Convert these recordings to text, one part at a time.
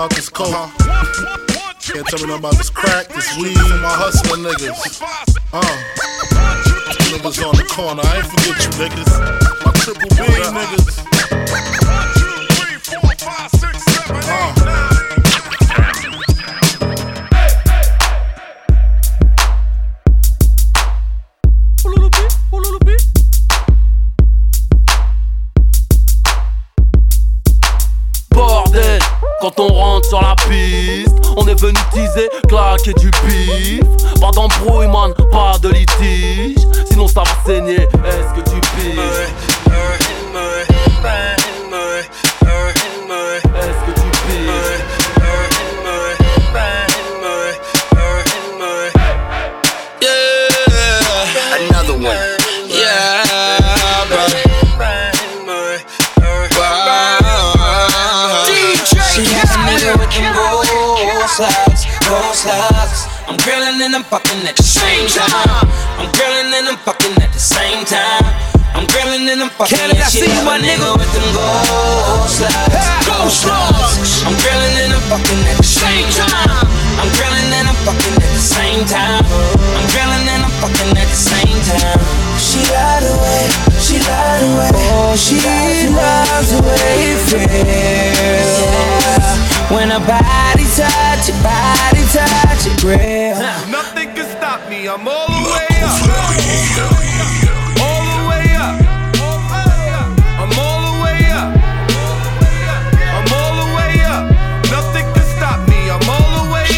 about this coke. two, Can't tell me nothing about this crack, this weed, my hustling niggas. Uh. The same time. I'm grilling and I'm fucking Canada, and see my nigga. with them gold slides, gold slides. I'm grilling and I'm fucking at the same time. I'm grilling and I'm fucking at the same time. I'm grilling and I'm fucking at the same time. She lied away, she lied away. Oh, she loves the way it feels. When her body touch it, body touch it, real. Nothing can stop me. I'm all the way up.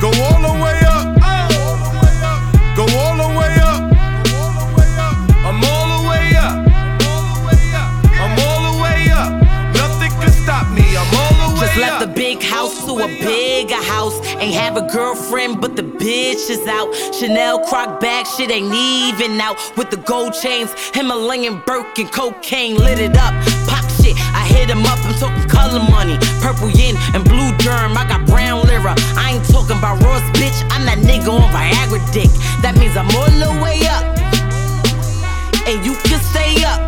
Go all the way up. Go all the way up. I'm all the way up. I'm all the way up. Nothing can stop me. I'm all the way up. Just left the big house to a bigger house. Ain't have a girlfriend, but the bitch is out. Chanel croc bag, shit ain't even out. With the gold chains, Himalayan Birkin, cocaine lit it up. Pop shit, I hit him up. I'm talking color money, purple yin and blue germ. I got brown lira. I ain't talking about Ross, bitch. I'm that nigga on Viagra dick. That means I'm all the way up, and you can stay up.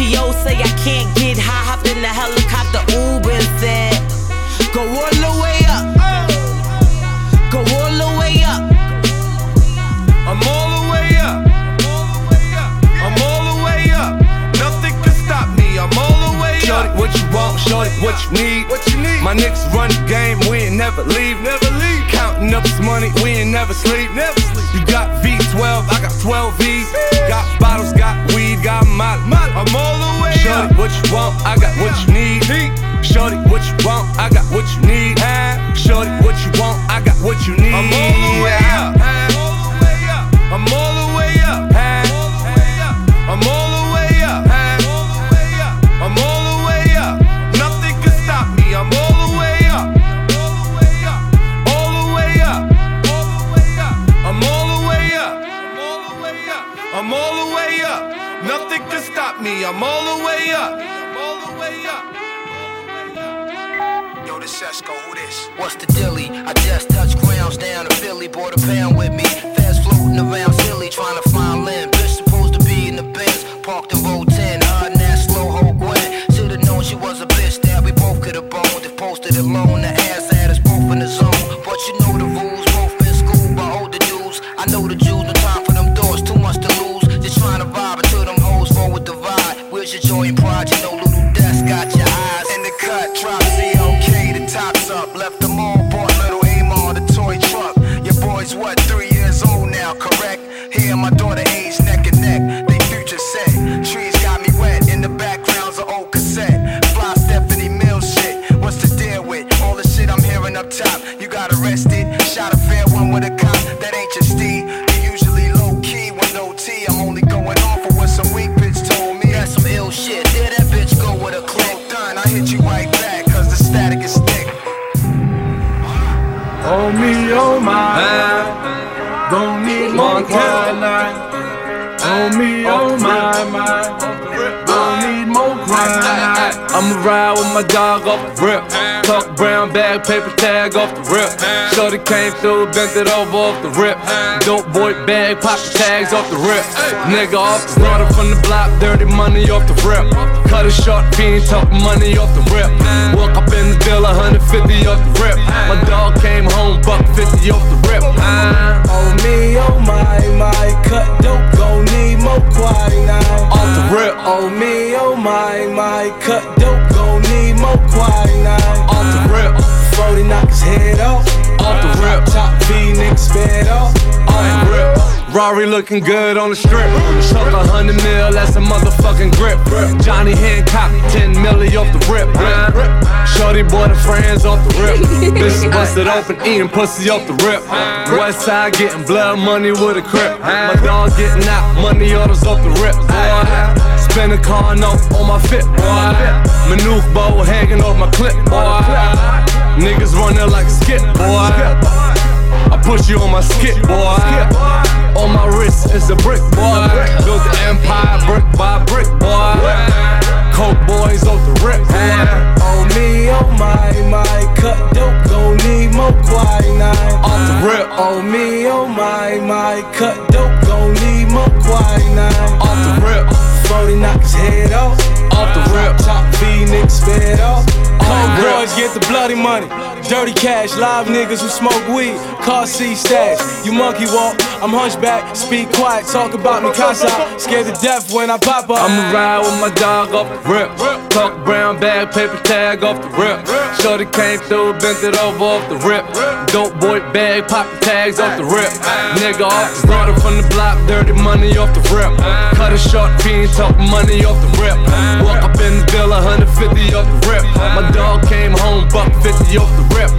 PO say I can't get high, hop in the helicopter, What you need? What you need? My niggas run the game. We ain't never leave. Never leave. Counting up this money. We ain't never sleep. Never sleep. You got V12. I got 12 V's. Got bottles. Got weed. Got molly. I'm all the way Shorty, up. what you want? I got what you need. Shorty, what you want? I got what you need. Shorty, what you want? I got what you need. I'm all the way up. Nothing can stop me. I'm all the way up. All the way up. Yo, this Sesko, who this? What's the dilly? I just touched grounds down in Philly, bought a pound with me. Fast floating around silly, trying to came through, bent it over off the rip. Dope boy bag, pop the tags off the rip. Nigga off the starter from the block, dirty money off the rip. Cut a short fiend, talk money off the rip. Woke up in the bill, 150 off the rip. My dog came home, buck 50 off the rip. Oh me, oh my, my, cut dope, gon' need more quinine. Off the rip. Oh me, oh my, my, cut dope, gon' need more quinine. Off the rip. 40 knock his head off. Off the rip. Top V niggas bed off. Off the rip. Rari looking good on the strip. Chuck a hundred mil, that's a motherfucking grip. Johnny Hancock, 10 milli off the rip. Shorty boy, the friends off the rip. Bitch busted open, eating pussy off the rip. West side getting blood money with a crip. My dog getting out, money orders off the rip. Boy. Spin a car note on my fit, boy. Maneuver bow hanging off my clip, boy. Niggas running like skip, boy. I put you on my skip, boy. On my wrist, it's a brick, boy. Built the empire brick by brick, boy. Coke boys off the rip, boy. Oh me, oh my, my, cut dope, gon' need more quinine. Off the rip, Oh me, oh my, my, cut dope, gon' need more quinine. off the rip, 40 knock his head off. off the rip. Top niggas fed off. Cold boys get the bloody money. Dirty cash, live niggas who smoke weed. Car seat stash. You monkey walk, I'm hunchback. Speak quiet, talk about me casa. Scared to death when I pop up. I'ma ride with my dog off the rip. Tuck brown bag, paper tag off the rip. Shorty came through, bent it over off the rip. Dope boy bag, pop the tags off the rip. Nigga off the starter from the block, dirty money off the rip. Cut a short fiend, talk money off the rip. Walk up in the bill, 150 off the rip. My dog came home, buck 50 off the rip.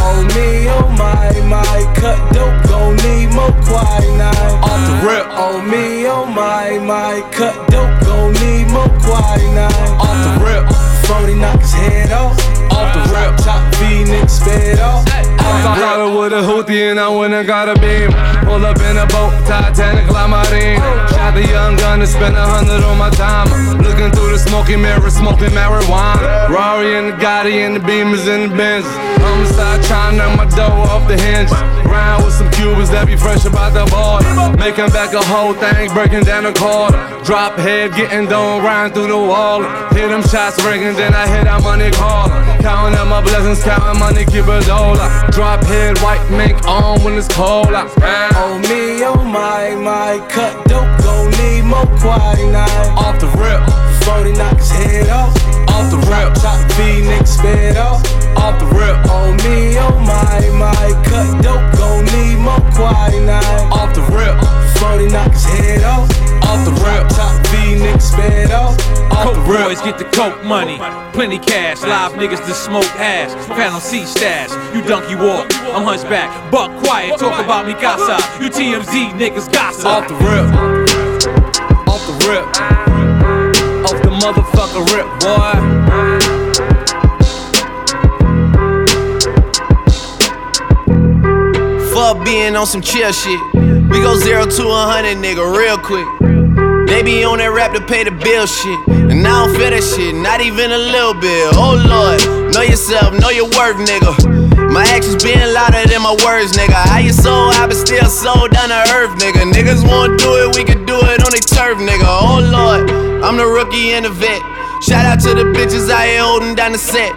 Oh me, oh my, my, cut dope, gon' need more quinine. Off the rip. Oh me, oh my, my, cut dope, gon' need more quinine. Off the rip. 40 knock his head off. Off the rip, top V, nigga, spit off. I got with a hoodie and I and got a beam. Pull up in a boat, Titanic, La Marine. Shot the young gun and spent a hundred on my time. Looking through the smoky mirror, smoking marijuana. Rari and the Gotti and the Beamers and the Benz. Homicide trying to knock my dough off the hinge. Round with some Cubans that be fresh about the border. Making back a whole thing, breaking down the quarter. Drop head, getting done, riding through the wall. Hit them shots ringing, then I hit that money call. Counting up my blessings, counting money, keep a dollar. Head, white mink on when it's cold. I, Oh me, oh my, my cut dope, gon' need more quiet quinine. Off the rip, 40 knock his head off. Off the rip, top V, nigga, spit off. Off the rip, oh me, oh my, my cut dope, gon' need more quiet quinine. Off the rip, 40 knock his head off. Off the rip, top V, nigga, spit off. Rip. Boys get the coke money, plenty cash. Live niggas to smoke hash. Pound on C stash. You donkey walk, I'm hunchback. Buck quiet, talk about me casa. You TMZ niggas gossip. Off the rip, off the rip, off the motherfucker rip, boy. Fuck being on some chill shit. We go zero to a hundred, nigga, real quick. They be on that rap to pay the bill shit. And I don't feel that shit, not even a little bit. Oh lord, know yourself, know your worth, nigga. My actions being louder than my words, nigga. How you so high but still sold down to earth, nigga. Niggas wanna do it, we can do it on their turf, nigga. Oh lord, I'm the rookie and the vet. Shout out to the bitches I ain't holding down the set.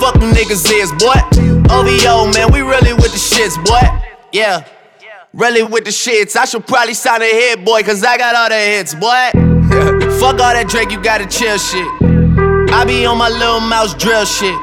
fuck them niggas is, boy? OVO, man, we really with the shits, boy. Yeah. Really with the shits. I should probably sign a hit, boy, cause I got all the hits, boy. fuck all that Drake, you gotta chill shit. I be on my Lil Mouse drill shit.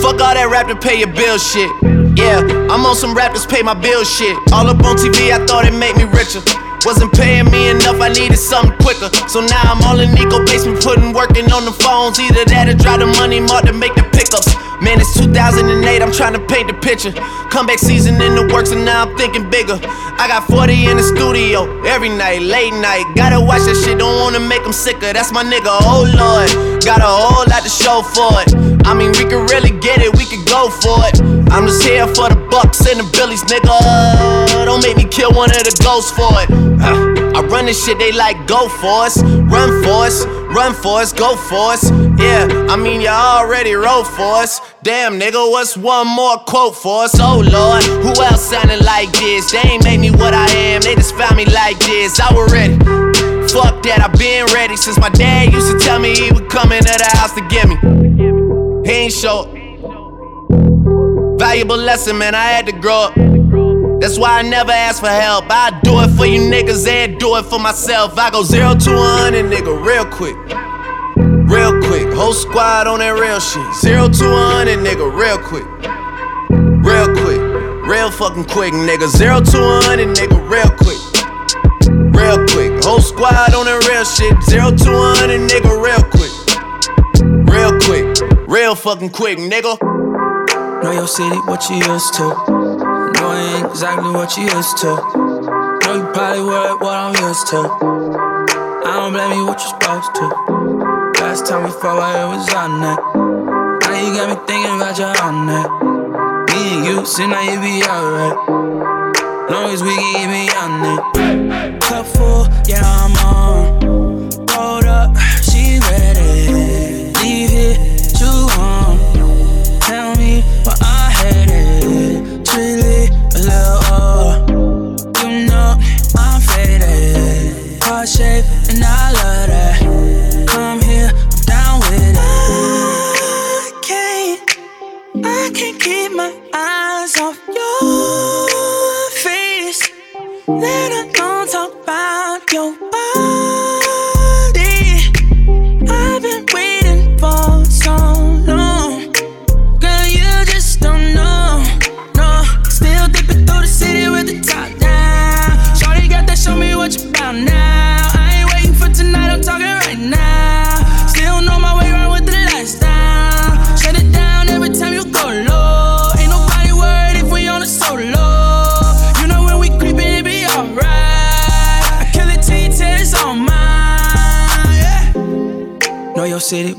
Fuck all that rap to pay your bill shit. Yeah, I'm on some rappers pay my bill shit. All up on TV, I thought it made me richer. Wasn't paying me enough, I needed something quicker. So now I'm all in Nico basement, putting working on the phones. Either that or drive the money mark to make the pickups. Man, it's 2008, I'm trying to paint the picture. Comeback season in the works, and now I'm thinking bigger. I got 40 in the studio every night, late night. Gotta watch that shit, don't wanna make them sicker. That's my nigga, oh lord. Got a whole lot to show for it. I mean, we could really get it, we could go for it. I'm just here for the bucks and the billies, nigga. Don't make me kill one of the ghosts for it. I run this shit, they like go for us, run for us, run for us, go for us. Yeah, I mean y'all already wrote for us. Damn nigga, what's one more quote for us? Oh lord, who else sounded like this? They ain't made me what I am, they just found me like this. I was ready. Fuck that, I been ready since my dad used to tell me he would come into the house to get me. He ain't show. Valuable lesson, man, I had to grow up. That's why I never ask for help. I do it for you niggas and do it for myself. I go zero to a hundred, nigga, real quick. Real quick. Whole squad on that real shit. Zero to a hundred, nigga, real quick. Real quick. Real fucking quick, nigga. Zero to a hundred, nigga, real quick. Real quick. Whole squad on that real shit. Zero to a hundred, nigga, real quick. Real quick. Real fucking quick, nigga. Know your city, what you used to. Exactly what you used to. Know you probably worried what I'm used to. I don't blame you, what you're supposed to. Last time we fought, I was on that. Now you got me thinking about you on that. Me and you, so now you be alright. Long as we can me on that. Cup full, yeah, I'm on.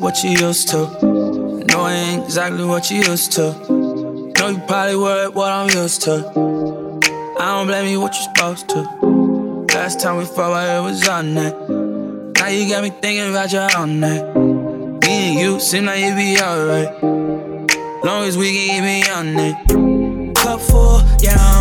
What you used to. Know I ain't exactly what you used to. Know you probably worried what I'm used to. I don't blame you what you're supposed to. Last time we fought, I was on that. Now you got me thinking about your own night. Me and you seem like you be alright. Long as we can me on it. Cup full, yeah, I'm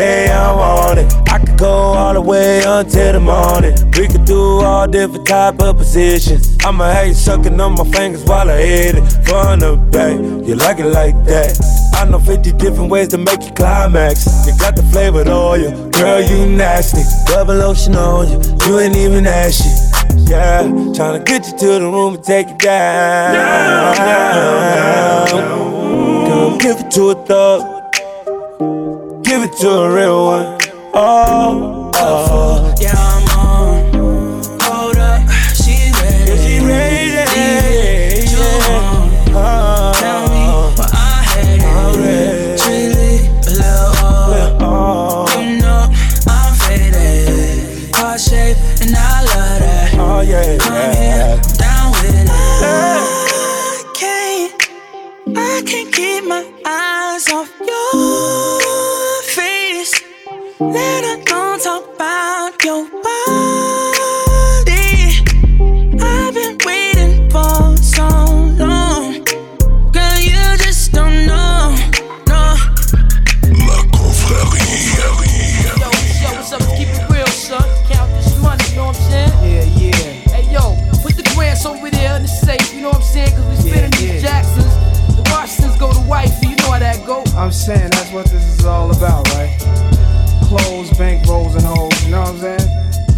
bay I want it. I could go all the way until the morning. We could do all different type of positions. I'ma have you sucking on my fingers while I hit it. From the back, you like it like that. I know 50 different ways to make you climax. You got the flavored oil, girl, you nasty. Double lotion on you, you ain't even ashy. Yeah, tryna get you to the room and take you down. Come give it to a thug. Give it to a real one. Oh, oh. Yeah, I'm Let alone talk about your body. I've been waiting for so long. Girl, you just don't know. No. Yo, yo, what's up? Keep it real, son. Count this money, you know what I'm saying? Yeah, yeah. Hey, yo, put the grants over there in the safe, you know what I'm saying? Cause we spinning these Jacksons. The Washingtons go to wifey, you know how that go. I'm saying that's what this is all about, right? Clothes, bank rolls, and hoes, you know what I'm saying?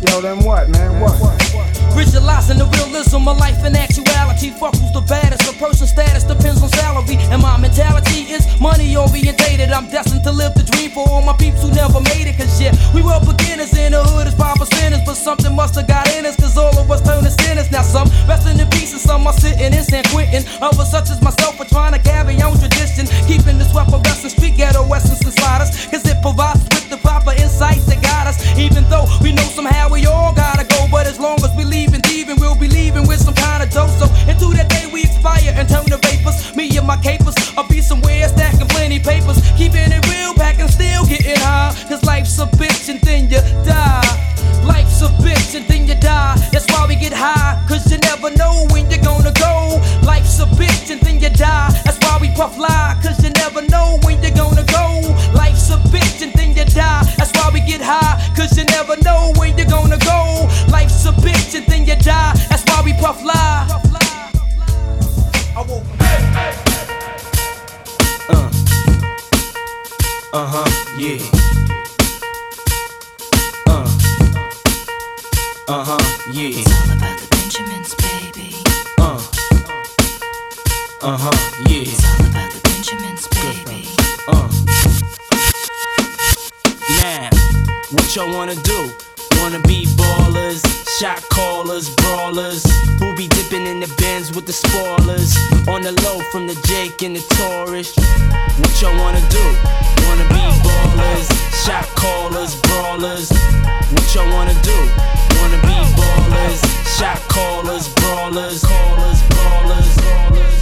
Yo, then what, man? What? Visualizing the realism of life and actuality. Fuck who's the baddest. A person's status depends on salary. And my mentality is money orientated. I'm destined to live the dream for all my peeps who never made it. Cause yeah, we were beginners in the hood as five percenters. But something must have got in us. Cause all of us turned to sinners. Now some resting in peace and some are sitting in San Quentin. Others such as myself are trying to carry on tradition. Keeping this weapon western street ghetto essence inside us. Cause it provides with the proper insights that guide us. Even though we know somehow we all gotta go. But as long as we leave thieving, we'll be leaving with some kind of dough. So into that day we expire and turn to vapors. Me and my capers, I'll be somewhere stacking plenty papers. Keeping it real, packing still getting high. Cause life's a bitch and then you die. Life's a bitch and then you die. That's why we get high. Cause you never know when you're gonna go. Life's a bitch and then you die. That's why we puff lie. Cause you never know Life's a then you die. That's why we puff lie. Uh huh, yeah. Uh. Uh huh, yeah. It's all about the Benjamins, baby. Uh. Uh huh, yeah. It's all about the Benjamins, baby. Uh. Now, what y'all wanna do? Wanna be ballers, shot callers, brawlers, who be dipping in the Benz with the spoilers, on the low from the Jake and the Taurus. What y'all wanna do? Wanna be ballers, shot callers, brawlers. What y'all wanna do? Wanna be ballers, shot callers, brawlers, callers, brawlers, brawlers.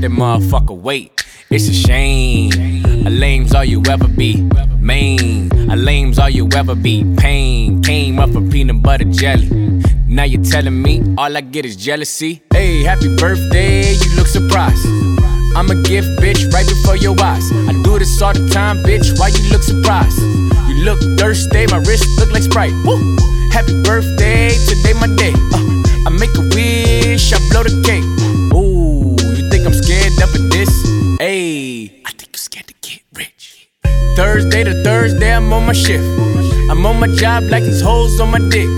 That motherfucker. Wait, it's a shame. A lame's all you ever be. Main, a lame's all you ever be. Pain came up from peanut butter jelly. Now you're telling me all I get is jealousy. Hey, happy birthday, you look surprised. I'm a gift, bitch, right before your eyes. I do this all the time, bitch. Why you look surprised? You look thirsty, my wrist look like Sprite. Woo! Happy birthday, today my day. Uh, I make a wish, I blow the cake. My shift. I'm on my job like these hoes on my dick.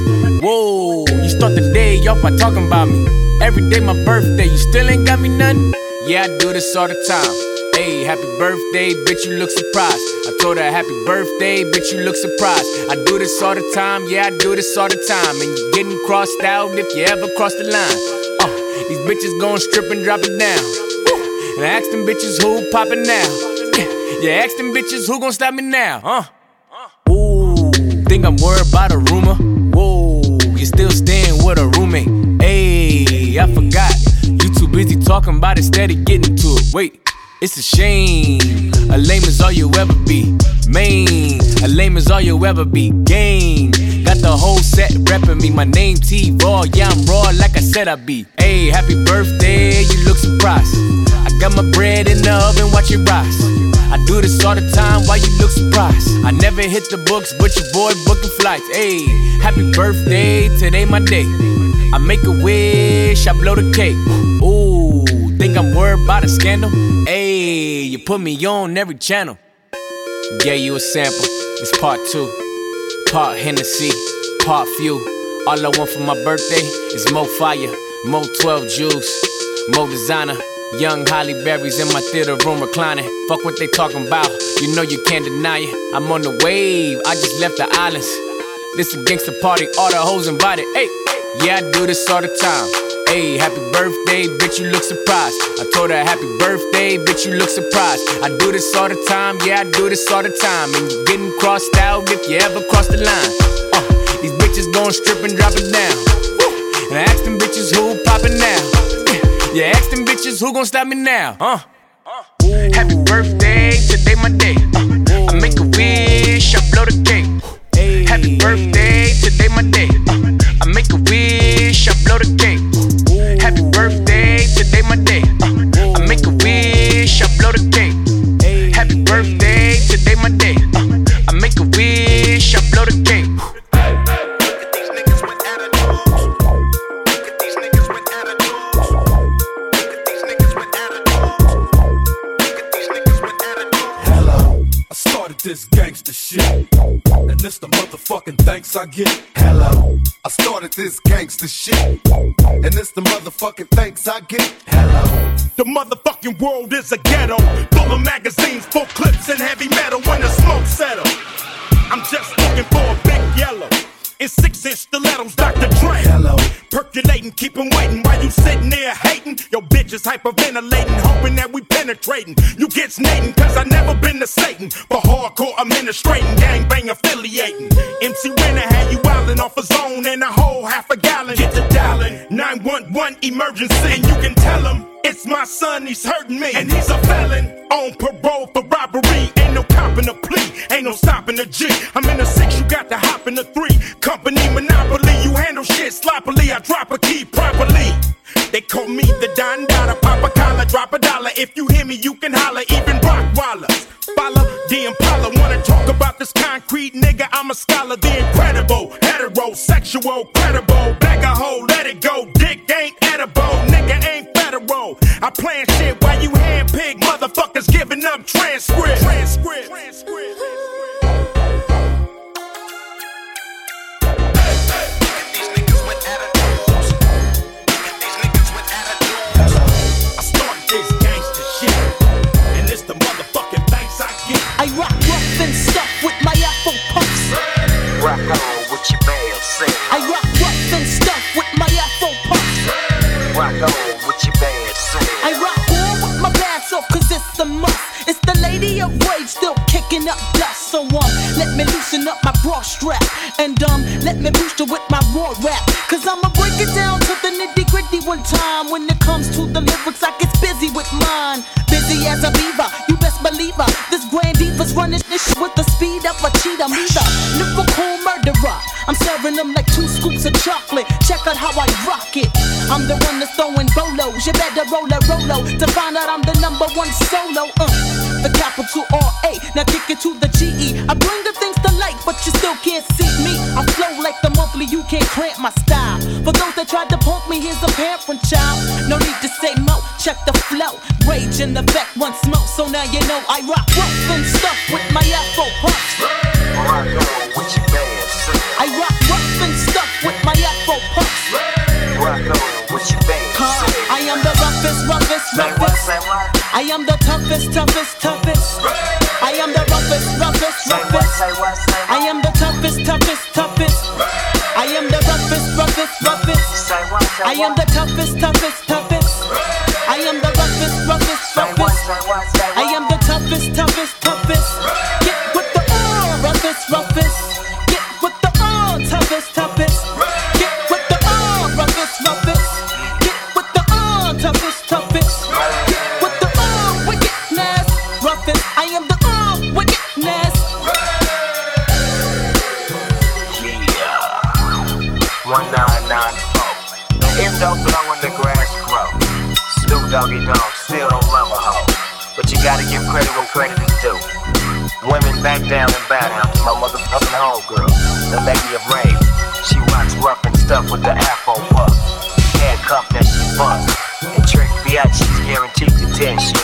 Whoa, you start the day off by talking about me. Every day my birthday, you still ain't got me nothing? Yeah, I do this all the time. Hey, happy birthday, bitch, you look surprised. I told her happy birthday, bitch, you look surprised. I do this all the time, yeah, I do this all the time. And you getting crossed out if you ever cross the line. Uh, these bitches gon' strip and drop it down. And I ask them bitches who poppin' now. Yeah, ask them bitches who gon' stop me now, huh? Think I'm worried about a rumor? Whoa, you still staying with a roommate? Hey, I forgot. You too busy talking about it, steady getting to it. Wait, it's a shame. A lame is all you ever be. Main, a lame is all you ever be. Game, got the whole set reppin' me. My name T Raw, yeah, I'm raw like I said I'd be. Hey, happy birthday, you look surprised. I got my bread in the oven, watch it rise. Do this all the time, why you look surprised? I never hit the books, but your boy booking flights. Hey, happy birthday, today my day. I make a wish, I blow the cake. Ooh, think I'm worried about a scandal? Hey, you put me on every channel. Gave you a sample, it's part two. Part Hennessy, part few. All I want for my birthday is more fire, more 12 juice, more designer. Young Halle Berry's in my theater room reclining. Fuck what they talking about, you know you can't deny it. I'm on the wave, I just left the islands. This a gangster party, all the hoes invited. Hey, yeah, I do this all the time. Hey, happy birthday, bitch, you look surprised. I told her happy birthday, bitch, you look surprised. I do this all the time, yeah, I do this all the time. And you're getting crossed out if you ever cross the line. Uh, these bitches gon' strip and drop it down. And I ask them bitches who poppin' now. Yeah, ask them bitches who gon' stop me now, huh? Happy birthday, today my day. Uh, I make a wish, I blow the shit. And it's the motherfucking thanks I get. Hello. The motherfucking world is a ghetto. Full of magazines, full clips, and heavy metal when the smoke settle. I'm just looking for a big yellow. In six inch stilettos, Dr. Dre. Hello. Percolating, keep 'em waiting while you sitting there hating. Your bitch is hyperventilating, hoping that we penetrating. You get snating, cause I never been to Satan. But hardcore administrating, gangbang affiliating. MC Renner had you wildin' off a zone and a whole half a gallon. Get to dialing 911 emergency. And you can tell him it's my son, he's hurting me. And he's a felon on parole for robbery. Ain't no copping a plea, ain't no stopping a G. I'm in the six, you got to hop in the three. Company monopoly, you handle shit sloppily. I drop a key properly. They call me the Don Dada, pop a collar, drop a dollar. If you hear me, you can holler, even Rockwaller. Follow the Impala, wanna talk about this concrete nigga? I'm a scholar, the incredible, heterosexual, credible. A let it go. Dick ain't edible, nigga ain't federal. I plan shit while you handpick motherfuckers giving up transcript. Transcript. Rock on with your bad. I rock on with my mask off cause it's a must. It's the lady of rage still kicking up dust. So um, let me loosen up my bra strap. And um, let me boost her with my raw rap. Cause I'ma break it down to the nitty gritty one time. When it comes to the lyrics, I get busy with mine. Busy as a beaver, you best believe her. This grand diva's running this shit with the speed of a cheetah. Me the lyrical murderer. I'm serving them like two of chocolate. Check out how I rock it. I'm the one that's throwing bolos. You better roll a rolo to find out I'm the number one solo. Uh, the capital R A. Now kick it to the G E. I bring the things to light, but you still can't see me. I flow like the monthly. You can't cramp my style. For those that tried to punk me, here's a parent child. No need to say mo. Check the flow. Rage in the back, one smoke. So now you know I rock rough and stuff with my Afro puffs. Rock on with your band, sing. I am the roughest, roughest, roughest. I am the toughest, toughest, toughest. I am the roughest, roughest, roughest. I am the toughest, toughest, toughest. I am the roughest, roughest, roughest. I am the toughest, toughest, toughest. I am the roughest, roughest, roughest. I am the toughest, toughest, toughest. Down and bow down to my motherfucking homegirl, the lady of rage. She rocks rough and stuff with the afro puff. Handcuff that she bust. And Trick Biatchi's guaranteed to tear shit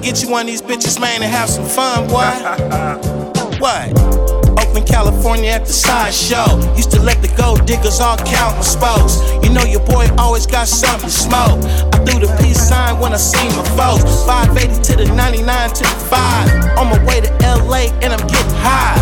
get you one of these bitches, man, and have some fun, boy. what? Oakland, California at the sideshow. Used to let the gold diggers all count my spokes. You know your boy always got something to smoke. I threw the peace sign when I seen my folks. 580 to the 99 to the 5. On my way to LA and I'm getting high.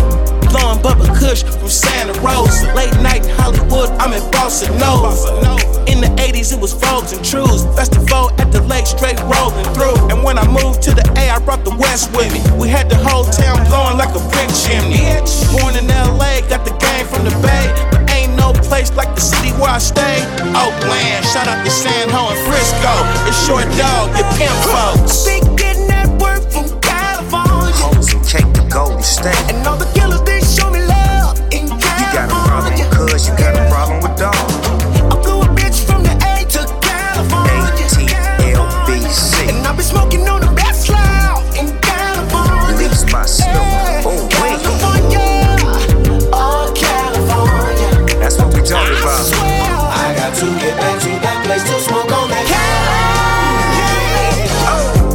Blowing Bubba Kush from Santa Rosa. Late night in Hollywood, I'm in Bossa Nova. In the 80s, it was frogs and trues. Festival at the lake, straight rolling through. And when I moved to the A, I brought the West with me. We had the whole town blowing like a brick chimney. Born in LA, got the game from the Bay. But ain't no place like the city where I stay. Oakland, shout out to San Jo and Frisco. It's your dog, your pimp folks. Speaking that word from California. Homes and cake to Golden State. Been smoking on the best loud in California. Leafs by Snoop. Oh, wait. California. Oh, California. That's what we talking about. I got to get back to that place to smoke on that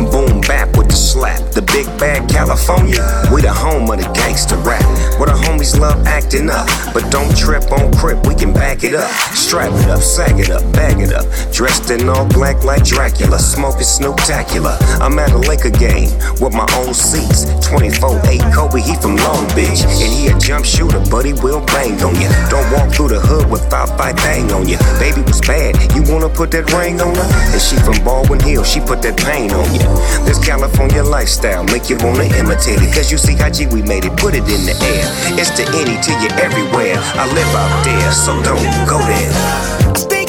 California. Boom bap with the slap. The big bad California. We the home of the gangster rap. Where the homies love acting up. But don't trip on crip, we can back it up. Strap it up, sag it up, bag it up. Dressed in all black like Dracula. Smoking Snooptacular. I'm at a Laker game with my own seats. 24-8 Kobe, he from Long Beach. And he a jump shooter, but he will bang on ya. Don't walk through the hood without fight bang on ya. Baby was bad, you wanna put that ring on her? And she from Baldwin Hill, she put that pain on ya. This California lifestyle make you wanna imitate it. Cause you see how G we made it, put it in the air. It's the any to you everywhere. I live out there, so don't go there. Stay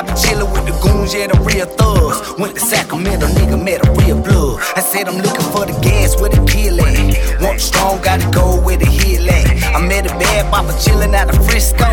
I been chillin' with the goons, yeah, the real thugs. Went to Sacramento, nigga, met a real blood. I said I'm looking for the gas where the kill at. Want strong, gotta go where the hill at. I met a bad papa chillin' out of Frisco.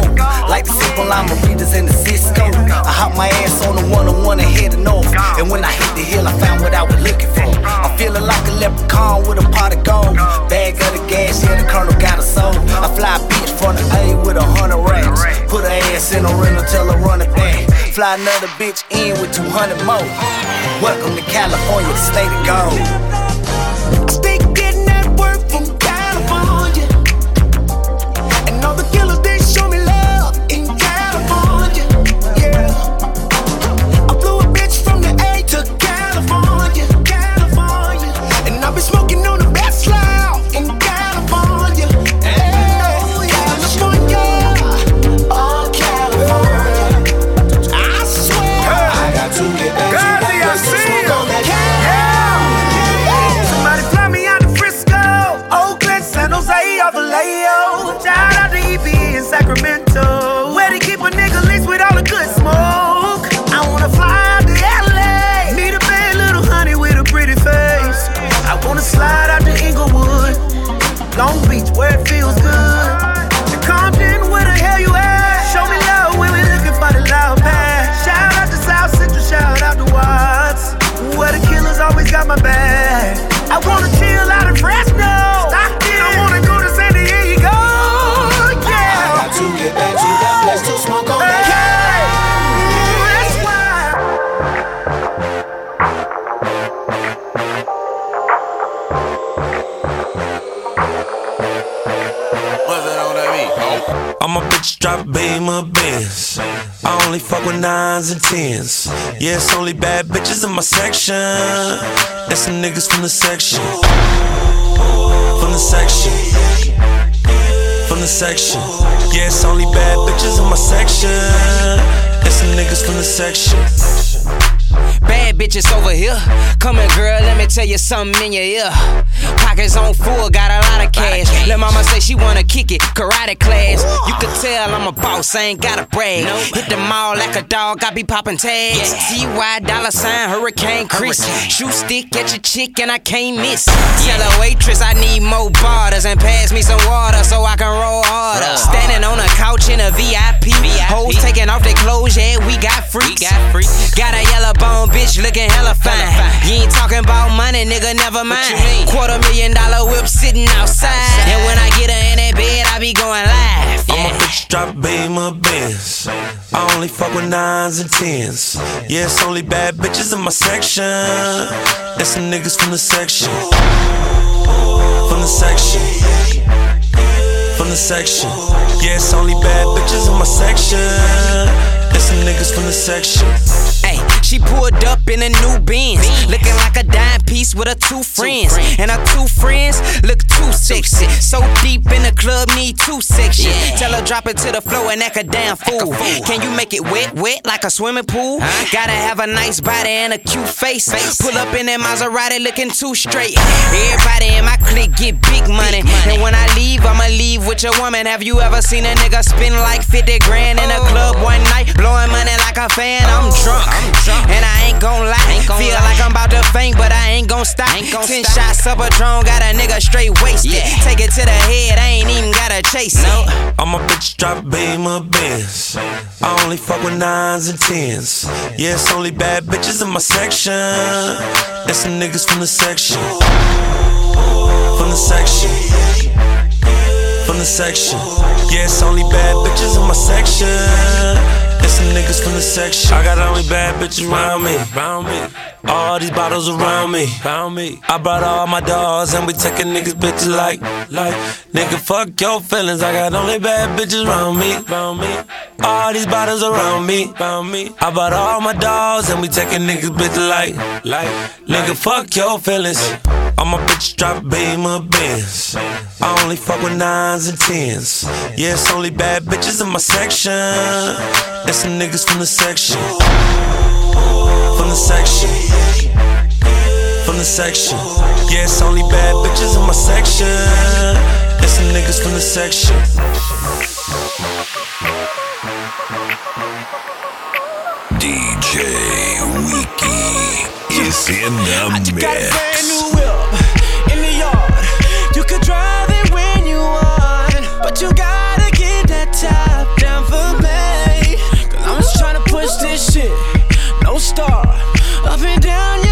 Like the simple Lamaritas in the Cisco. I hop my ass on the 101 and headed north. And when I hit the hill, I found what I was looking for. I'm feeling like a leprechaun with a pot of gold. Bag of the gas, yeah, the colonel got a soul. I fly a bitch from the A with a hundred racks. Put her ass in a rental, tell her run it back. Fly another bitch in with 200 more. Welcome to California, state of gold. A bitch drop beam of Benz. I only fuck with nines and tens. Yeah, it's only bad bitches in my section. And some niggas from the section. From the section. From the section. Yeah, it's only bad bitches in my section. And some niggas from the section. Bad bitches over here. Come here, girl, let me tell you something in your ear. Pockets on full, got a lot of cash. Let mama say she wanna kick it, karate class. You could tell I'm a boss, I ain't gotta brag. Hit the mall like a dog, I be popping tags. Ty Dolla Sign, Hurricane Chris. Shoot stick at your chick and I can't miss. Tell the waitress I need more barters and pass me some water so I can roll harder. Standing on a couch in a VIP. Hoes taking off their clothes, yeah, we got freaks. Got a yellow bone bitch looking hella fine. You ain't talking about money, nigga, never mind. Quarter million dollar whip sitting outside. And when I get her in that bed, I be going live. I'm a bitch drop beam of Benz. I only fuck with nines and tens. Yeah, it's only bad bitches in my section. And some niggas from the section. From the section. From the section. Yeah, it's only bad bitches in my section. And some niggas from the section. She pulled up in a new Benz, looking like a dime piece with her two friends. And her two friends look too sexy. So deep in the club, need two section. Tell her drop it to the floor and act a damn fool. Can you make it wet, wet like a swimming pool? Gotta have a nice body and a cute face. Pull up in that Maserati looking too straight. Everybody in my clique get big money. And when I leave, I'ma leave with your woman. Have you ever seen a nigga spend like 50 grand in a oh. club one night? Blowing money like a fan, I'm oh. drunk. And I ain't gon' lie. Feel like I'm about to faint, but I ain't gon' stop. Ten shots up a drone, got a nigga straight wasted. Take it to the head, I ain't even gotta chase it. I'm a bitch drop beam of Benz. I only fuck with nines and tens. Yeah, it's only bad bitches in my section. And some niggas from the section. From the section. From the section. Yeah, it's only bad bitches in my section. Some niggas from the section. I got only bad bitches around me. Around me. All these bottles around me. Around me. I brought all my dogs and we taking niggas bitches like, like. Nigga, fuck your feelings. I got only bad bitches around me. Around me. All these bottles around me. Around me. I brought all my dogs and we taking niggas bitches like, like. Nigga, fuck your feelings. I'm a bitch drop beam of Benz. I only fuck with nines and tens. Yeah, it's only bad bitches in my section. And some niggas from the section. From the section. From the section. Yeah, it's only bad bitches in my section. And some niggas from the section. DJ Wiki is in the I just mix. Got a brand new whip in the yard. You could drive it when you want, but you gotta get that top just this shit, no star, up and down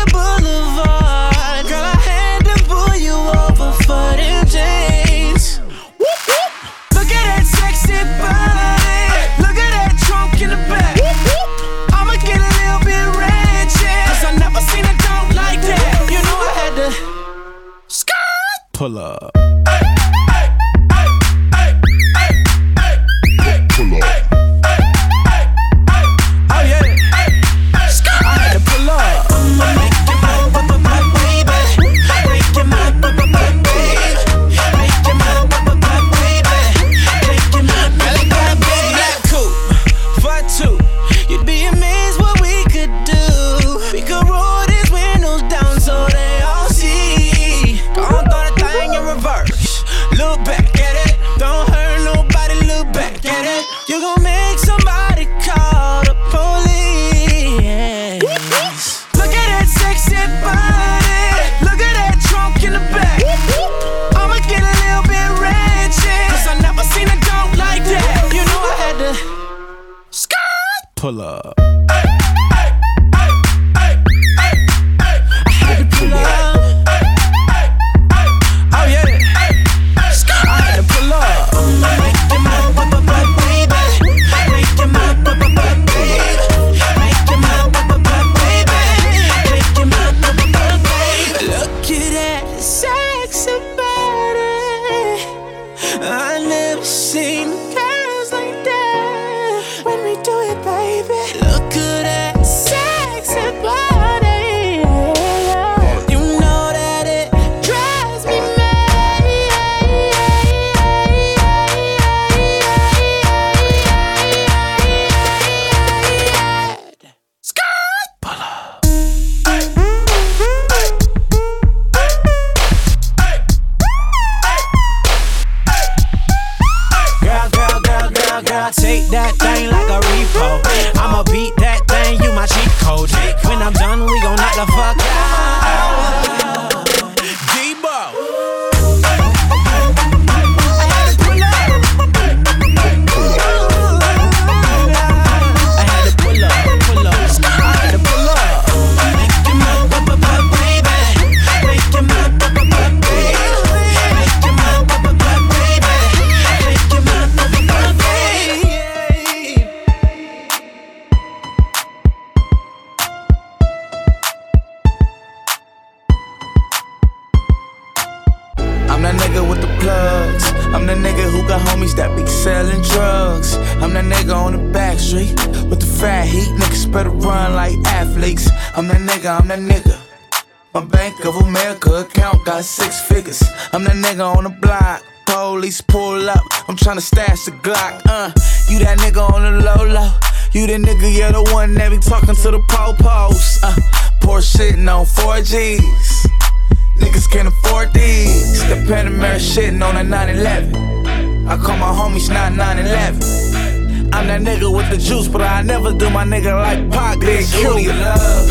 Panamera shitting on a 911. I call my homies not 911. I'm that nigga with the juice, but I never do my nigga like Pac. Big who do you love?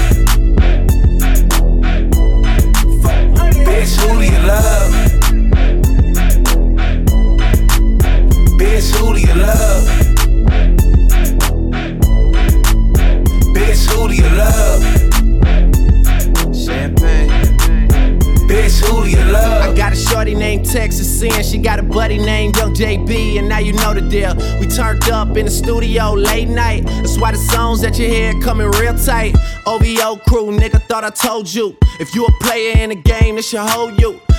Bitch, who do you love? Bitch, who do you love? Bitch, who do you love? Love? I got a shorty named Texas Sin. She got a buddy named Young JB, and now you know the deal. We turned up in the studio late night. That's why the songs that you hear coming real tight. OVO crew, nigga, thought I told you. If you a player in the game, this should hold you.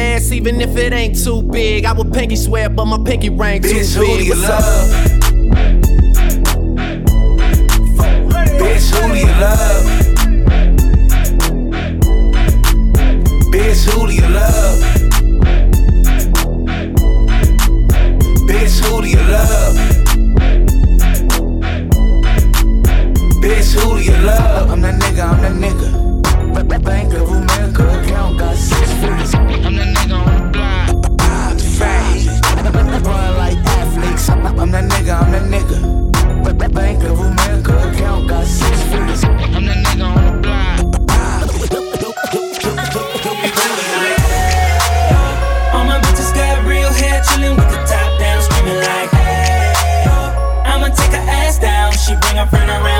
ass even if it ain't too big. I would pinky swear, but my pinky ring too Bitch, who big. do you love? Bitch, who do you love? Bitch, who do you love? Bitch, who do you love? Bitch, who do you love? I'm that nigga, I'm that nigga. Bank of America account got six figures. I'm that nigga on the block. Ah, the fat. Run like athletes. I'm that nigga, I'm that nigga. Bank of America account got six figures. I'm that nigga on the block. All my bitches got real hair, chillin' with the top down, screaming like, hey, yo. I'ma take her ass down, she bring her friend around,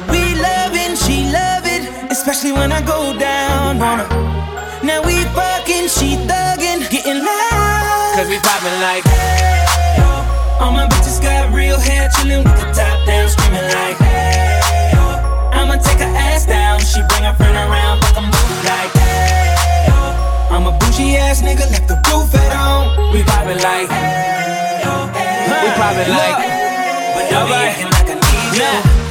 Especially when I go down on her. Now we fucking, she thuggin', getting loud. Cause we poppin' like. All my bitches got real hair, chillin' with the top down, screaming like, hey, yo. I'ma take her ass down, she bring her friend around, fuck 'em both like, hey, yo. I'm a bougie ass nigga, like the roof at home. We poppin' like. Hey, yo, hey. We poppin' like. But don't be like I need you.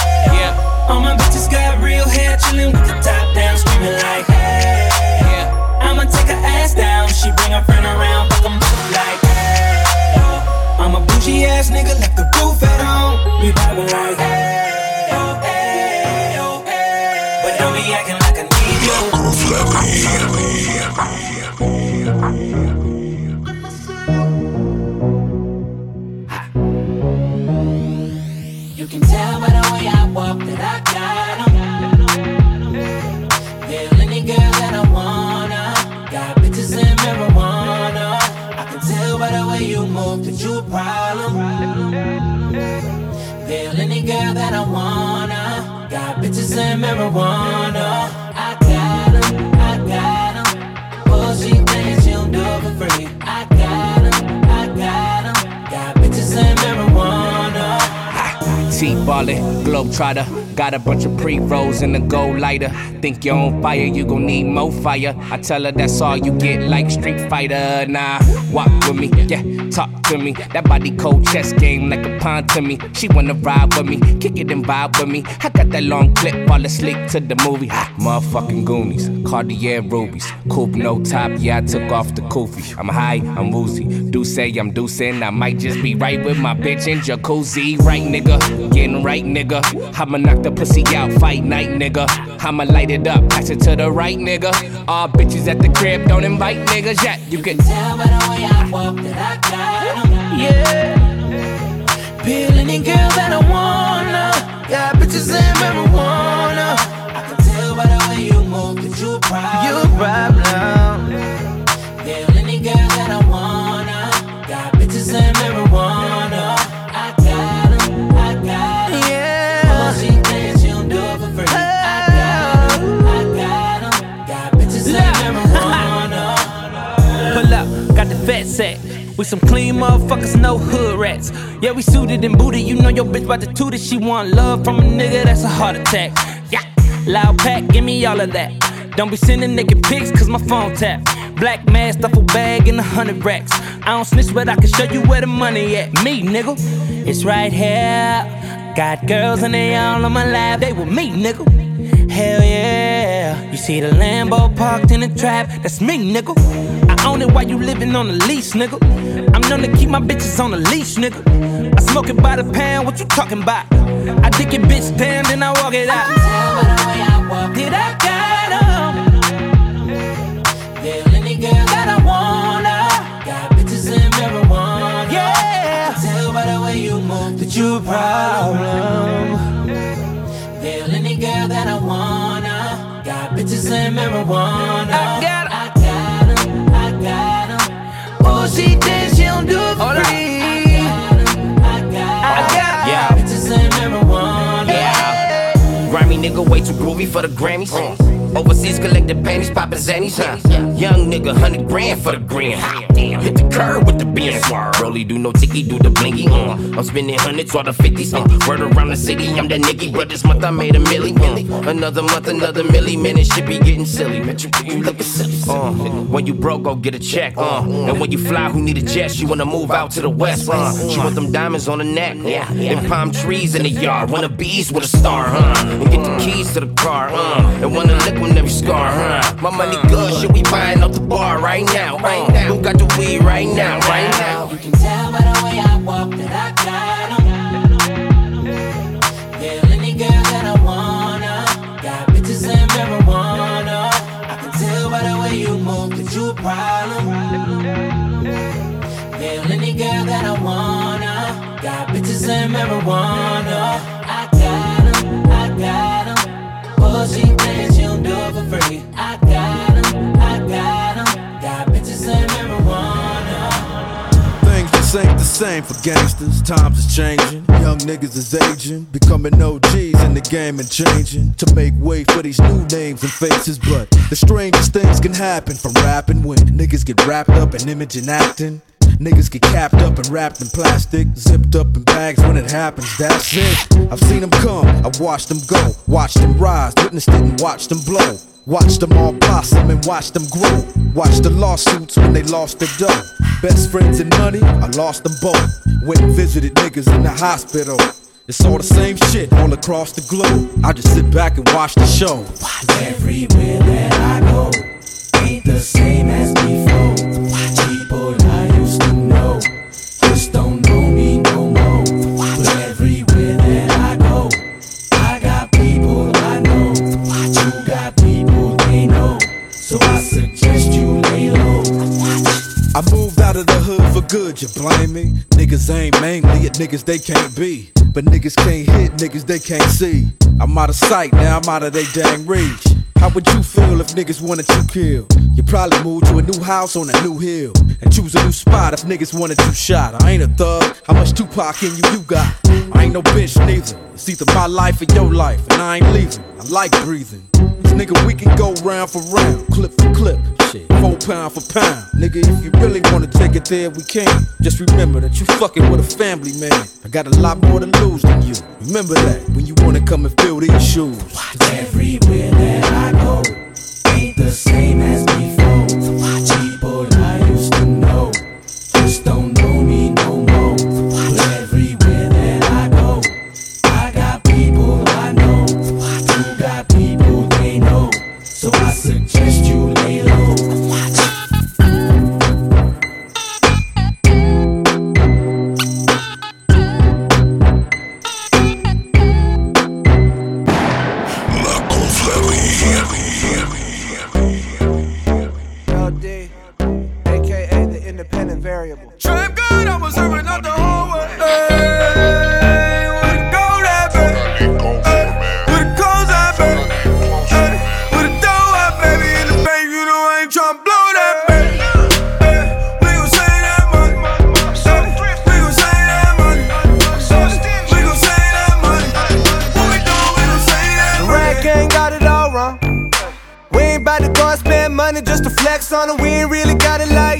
yeah. All my bitches got real hair, chillin' with the top down, screaming like, hey. Yeah. I'ma take her ass down, she bring her friend around, fuck 'em like, hey. I'm a bougie ass nigga, left the roof at home. We poppin' like, hey, oh, hey, oh, hey. But don't be acting like I need you. You can tell by the way I walk that I got 'em. Feel any girl that I wanna. Got bitches in marijuana. I can tell by the way you move that you a problem. Feel any girl that I wanna. Got bitches in marijuana. T ballin', globe trotter. Got a bunch of pre rolls in the gold lighter. Think you're on fire, you gon' need more fire. I tell her that's all you get, like Street Fighter. Nah, walk with me, yeah, talk to me. That body cold chess game like a pawn to me. She wanna ride with me, kick it and vibe with me. I got that long clip, fall asleep to the movie. Motherfucking Goonies, Cartier rubies, coupe no top. Yeah, I took off the koofy. I'm high, I'm woozy. Do say I'm deucing. I might just be right with my bitch in jacuzzi, right, nigga? Getting right, nigga. I'ma knock the pussy out, fight night, nigga. I'ma light it up, pass it to the right, nigga. All bitches at the crib, don't invite niggas yet. You can tell by the way I walk that I got. Yeah. Peel any girl that I wanna. Got bitches in marijuana. I can tell by the way you move that you a problem. You a problem. Yeah, we suited and booted. You know your bitch about to toot it. She want love from a nigga, that's a heart attack. Yeah, loud pack, give me all of that. Don't be sending naked pics, cause my phone tap. Black mask, duffel bag, and a hundred racks. I don't snitch, but I can show you where the money at. Me, nigga, it's right here. Got girls and they all on my lap, they with me, nigga. Hell yeah. You see the Lambo parked in the trap, that's me, nigga. I own it while you living on the lease, nigga. I'm known to keep my bitches on the leash, nigga. I smoke it by the pound, what you talking about? I dick your bitch down, then I walk it out. Did I got 'em? Yeah, any girl that I wanna. Got bitches in marijuana. Yeah. I tell by the way you move that you a problem. Yeah, any girl that I wanna. Got bitches in marijuana. 'Em. Oh, she thinks nigga way too groovy for the Grammys. Overseas collecting panties, poppin' zannies, huh? Young nigga, hundred grand for the green. Hit the curb with the beans. Rolly do no ticky, do the blinky. Uh. I'm spending hundreds or the fifties. Uh. Word around the city, I'm that nigga. But this month I made a milli. Uh. Another month, another milli. Man, this shit be getting silly. You, looking silly. Uh. When you broke, go get a check. Uh. And when you fly, who need a jet? She wanna move out to the west. Uh. She want them diamonds on the neck. Yeah. And palm trees in the yard. Wanna bees with a star, huh? And get the keys to the car, uh. And wanna lick on every scar, huh? My money good, shit we buying off the bar right now, right now. Who got the weed right now, right now? You can tell by the way I walk that I got 'em. Any girl that I wanna. Got bitches in marijuana. I can tell by the way you move that you a problem. Yeah, any girl that I wanna. Got bitches in marijuana. Oh, she thinks she'll do it for free. I got 'em, I got 'em. Got bitches in marijuana. Think this ain't the same for gangsters. Times is changing. Young niggas is aging. Becoming OGs in the game and changing. To make way for these new names and faces. But the strangest things can happen from rapping when niggas get wrapped up in image and acting. Niggas get capped up and wrapped in plastic, zipped up in bags when it happens, that's it. I've seen them come, I've watched them go, watched them rise, witnessed it and watched them blow. Watched them all blossom and watched them grow. Watched the lawsuits when they lost their dough. Best friends and money, I lost them both. Went and visited niggas in the hospital. It's all the same shit all across the globe. I just sit back and watch the show. Everywhere that I go ain't the same as before. Good, you blame me? Niggas ain't mainly at niggas they can't be. But niggas can't hit niggas they can't see. I'm out of sight, now I'm out of they dang reach. How would you feel if niggas wanted you killed? You probably move to a new house on a new hill and choose a new spot if niggas wanted you shot. I ain't a thug. How much Tupac in you you got? I ain't no bitch neither. It's either my life or your life, and I ain't leaving. I like breathing. Cause nigga, we can go round for round, clip for clip, shit, four pound for pound. Nigga, if you really wanna take it there, we can. Just remember that you fucking with a family man. I got a lot more to lose than you. Remember that when you wanna come and fill these shoes. Everywhere that I go ain't the same as before. Just a flex on it. We ain't really gotta lie.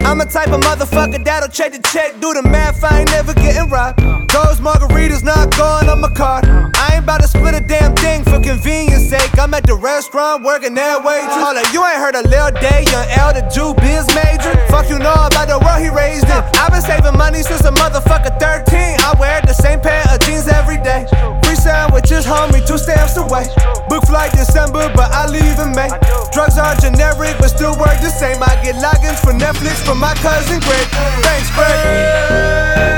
I'm a type of motherfucker that'll check the check, do the math, I ain't never getting robbed. Those margaritas not going on my card. I ain't about to split a damn thing for convenience sake. I'm at the restaurant working that way. Hold you ain't heard of Lil Day, young L, the Jew biz major. Fuck you know about the world he raised in. I've been saving money since a motherfucker 13. I wear the same pair of jeans every day. Free sandwiches, homie, two stamps away. Book flight December, but I leave in May. Drugs are generic, but still work the same. I get logins for Netflix from my cousin Greg. Thanks, Greg.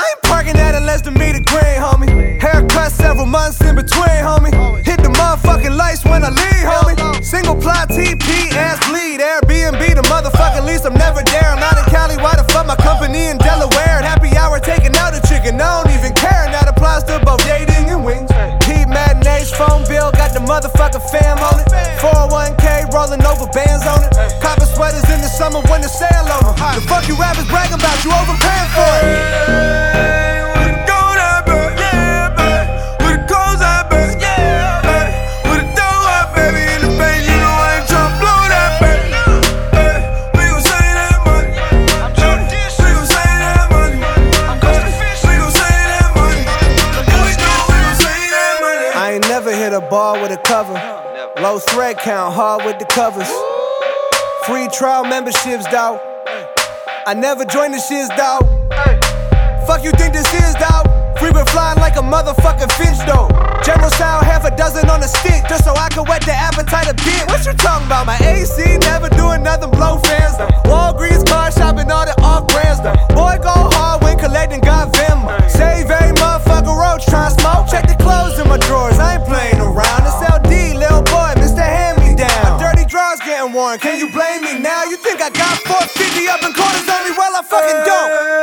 I ain't parking at a less than meter green, homie. Haircut several months in between, homie. Hit the motherfucking lights when I leave, homie. Single ply TP, ass bleed. Airbnb, the motherfucking lease. I'm never there. I'm not in Cali. Why the fuck my company in Delaware? At happy hour taking out a chicken. I motherfucking fam on it. 401k rolling over bands on it. Copper sweaters in the summer when the sale on it. The fuck you rappers bragging about? You overpaying for it. Never hit a bar with a cover. Low thread count, hard with the covers. Free trial memberships, dawg. I never joined the shits, dawg. Fuck you think this is, dawg? Free been flying like a motherfucking finch though. General style, half a dozen on a stick, just so I can whet the appetite a bit. What you talking about? My AC never doing nothing, blow fans though. Walgreens car shopping, all the off brands though. Boy, go hard when collecting, got Venmo. Save every motherfucker roach, try smoke. Check the clothes in my drawers, I ain't playing around. It's LD, little boy, Mr. Hand Me Down. My dirty drawers getting worn, can you blame me now? You think I got 450 up in quarters on me? Well, I fucking don't.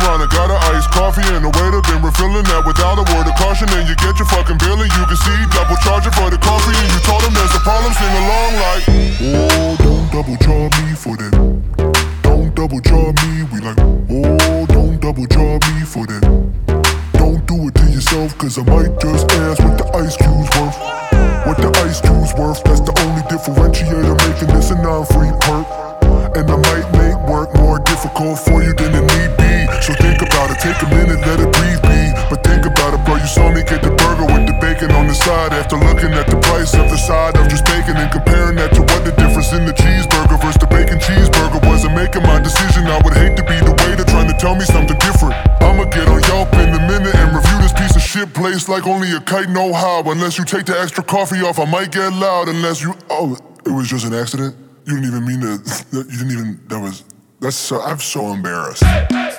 A restaurant and got an iced coffee and the waiter been refilling that without a word of caution, and you get your fucking bill and you can see double charging for the coffee, and you told him there's a problem, sing along like, oh, don't double charge me for that. Don't double charge me. We like, oh, don't double charge me for that. Don't do it to yourself, cause I might just ask what the ice cube's worth. What the ice cube's worth, that's the only differentiator making this a non-free perk. And I might make work more difficult like only a kite know how. Unless you take the extra coffee off, I might get loud. Unless you, oh, it was just an accident. You didn't even mean to. You didn't even. That was. That's so. I'm so embarrassed. Shake your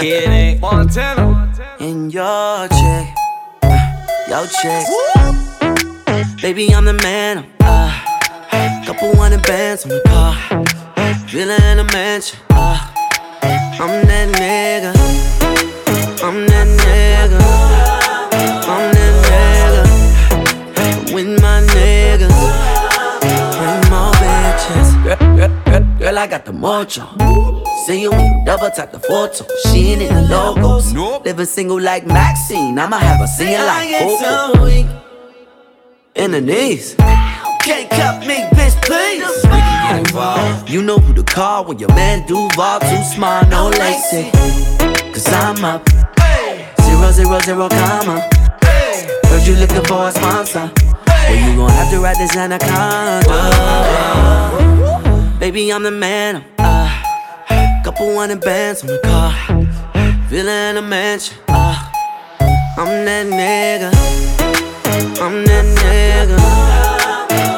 kid ain't Montana. in your check. Your check. Baby, I'm the man. Uh, couple hundred bands on the car. Villa in a mansion. Uh, I'm that nigga. I'm that nigga. I'm that nigga. With my niggas. Girl, I got the mojo. See you double tap the photo. She ain't in the logos. Living single like Maxine. I'ma have a singing like Coco. In the knees. Can't cut me, bitch, please. You know who to call when your man Duval too smart, no lacy. Cause I'm up. Zero, zero, zero, comma. Heard you looking for a sponsor. Well, you gon' have to ride this anaconda. Baby, I'm the man. I'm Uh, couple hundred bands on the car. Villa in a mansion. Uh, I'm that nigga. I'm that nigga.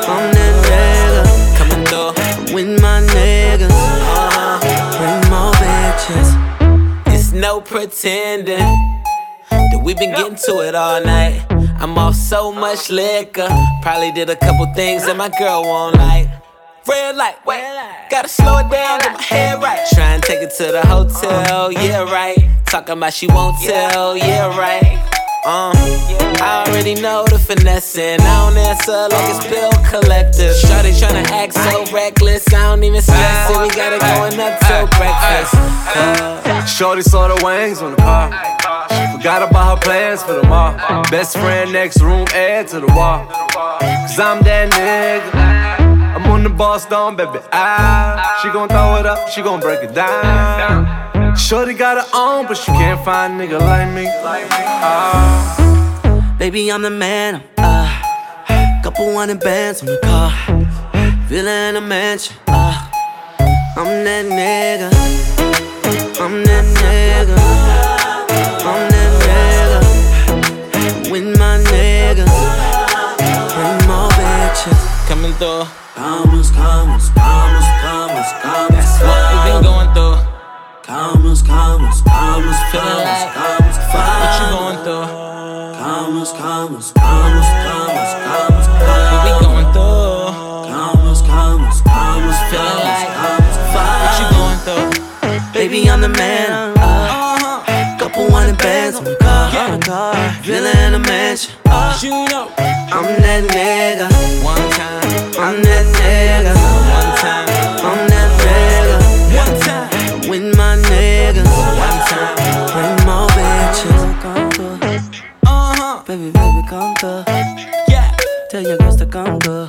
I'm that nigga. Coming through with my niggas. Uh, bring more bitches. It's no pretending that we've been getting to it all night. I'm off so much liquor. Probably did a couple things that my girl won't like. Red light, wait, gotta slow it down, get my head right. Try and take it to the hotel, yeah, right. Talking about she won't tell, yeah, right. Um, I already know the finessing. I don't answer like it's bill collector. Shawty tryna act so reckless. I don't even stress it. We got it going up till breakfast. Uh, Shorty saw the wings on the car. She forgot about her plans for the mall. Best friend next room, add to the wall. Cause I'm that nigga. I'm on the boss down, baby. Ah, she gon' throw it up, she gon' break it down. Shorty got her own, but she can't find a nigga like me. Ah. Baby, I'm the man. Uh, couple hundred bands on the car. Villa in a mansion. Uh, I'm that nigga. I'm that nigga. I'm that nigga. With my niggas. Bring more bitches. Coming through. Commas, commas, commas, commas, commas. That's what we been going through. Commas, commas, commas, Feeling like commas, what you going through? Commas, commas, commas, commas, commas, What we going through? Commas, commas, commas, Feeling like commas, what you going through? Baby, I'm the man. Uh, couple hundred bands car, on the car. Villa in a mansion. Uh, You know. I'm that nigga. One time. I'm that nigga. One time. I'm that nigga. One time. With my niggas. One time. Bring more bitches. Through. Uh-huh. Baby, baby, come through. Yeah. Tell your girls to come through.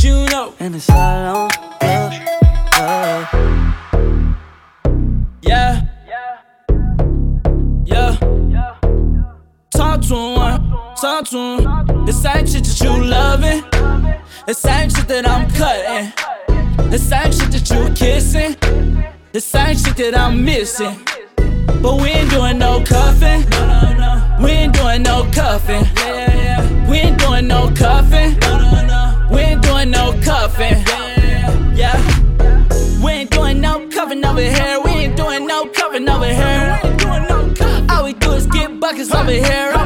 You know. And it's all on talk to him. The same shit that you loving, the same shit that I'm cutting, the same shit that you kissing, the same shit that I'm missing. But we ain't doing no cuffing. We ain't doing no cuffing. We ain't doing no cuffing. We ain't doing no cuffing. Yeah. We ain't doing no cuffing over here. We ain't doing no cuffing over here. All we do is get buckets over here.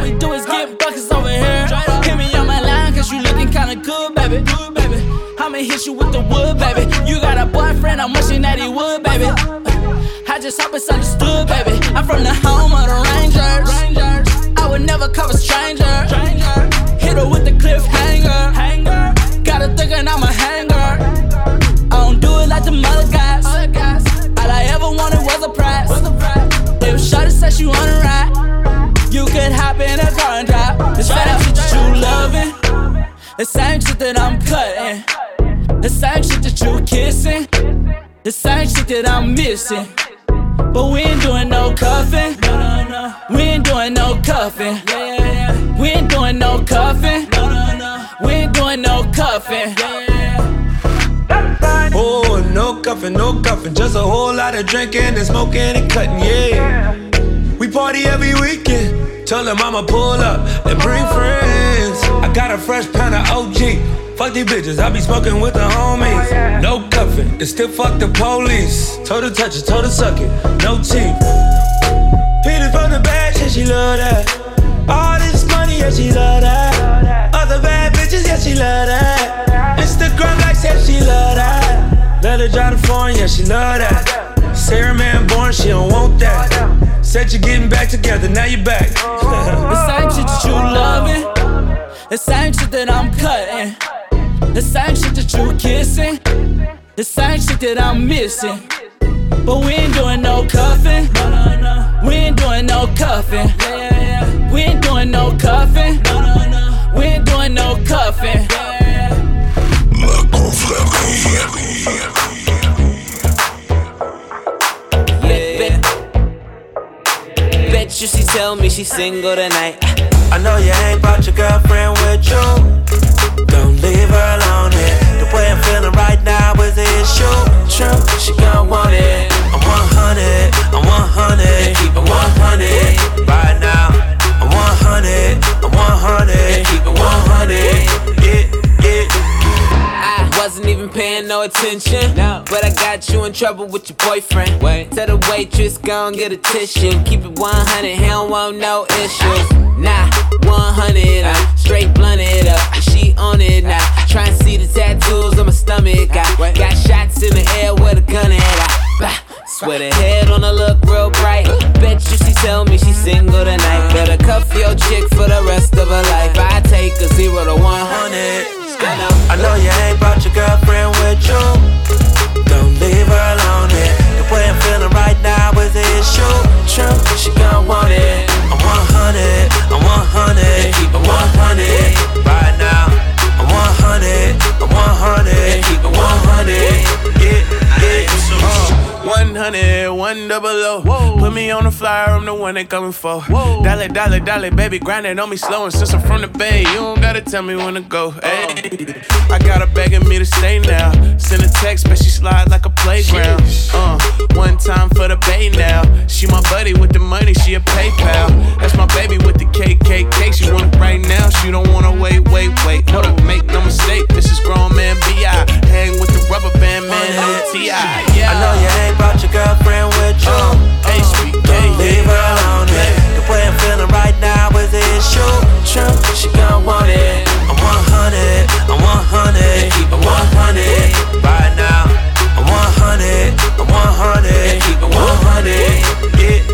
Got a boyfriend, I'm wishing that he would, baby. I just hope it's understood, baby. I'm from the home of the Rangers. I would never cover stranger. Hit her with the cliffhanger. Got her thinking I'm a hanger. I don't do it like the mother guys. All I ever wanted was a prize. If Shawty said she wanna ride, you could hop in a car and drive. The same shit that you loving, the same shit that I'm cutting, the same shit that you kissing, the same shit that I'm missing. But we ain't doing no cuffing. We ain't doing no cuffing. We ain't doing no cuffing. We ain't doing no cuffing. Oh, no cuffing, no cuffing. Just a whole lot of drinking and smoking and cutting, yeah. Party every weekend. Tell them I'ma pull up and bring friends. I got a fresh pound of OG. Fuck these bitches, I be smoking with the homies. No cuffing, it's still fuck the police. Her touch it, her suck it, no teeth. Peter from the bag, yeah, she love that. All this money, yeah, she love that. Other bad bitches, yeah, she love that. Instagram likes, yeah, she love that. Let her drive the foreign, yeah, she love that. Sarah man born, she don't want that. Said you're getting back together, now you're back. The same shit that you loving, the same shit that I'm cutting, the same shit that you kissing, the same shit that I'm missing. But we ain't doing no cuffing. We ain't doing no cuffing. We ain't doing no cuffing. We ain't doing no You she tell me she's single tonight. I know you ain't brought your girlfriend with you. Don't leave her alone here. The way I'm feeling right now is the issue. True, she gon' want it. I'm 100, I'm 100, keep it 100 right now. I'm 100, I'm 100, keep it 100. Yeah, wasn't even paying no attention. But I got you in trouble with your boyfriend. Wait. Tell the waitress, go and get a tissue. Keep it 100, he don't want no issues. Nah, 100, I'm straight blunted up. She on it now. Try and see the tattoos on my stomach. I got shots in the air with a gun at. I, bah, swear the head on her look real bright. Bet you she tell me she's single tonight. Better cuff your chick for the rest of her life. I take a zero to 100. I know you ain't brought your girlfriend with you. Don't leave her alone here. The way I'm feeling right now is the issue. True, she gon' want it. I'm 100, I'm 100, keep it 100 right now. I'm 100, I'm 100, keep it 100. Yeah, yeah. Uh, 100, 1 and double O. Put me on the flyer, I'm the one they coming for. Dolly, dolly, dolly, baby, grind it on me slow. And since I'm from the bay, you don't gotta tell me when to go. Hey, I got her begging me to stay now. Send a text, but she slide like a playground. Uh, one time for the bay now. She my buddy with the money, she a PayPal. That's my baby with the KKK. She want it right now, she don't wanna wait, wait, wait. Hold up, make no mistake, this is grown man B.I. Hang with the rubber band man, T.I. Yeah. I know you ain't brought your girlfriend with you. Oh, oh, hey, sweet Don't leave her alone. The way I'm feeling right now is the issue. True, she gon' want it. I'm 100, I'm 100, keep it 100 right now. I'm 100, I'm 100, keep it 100. Yeah,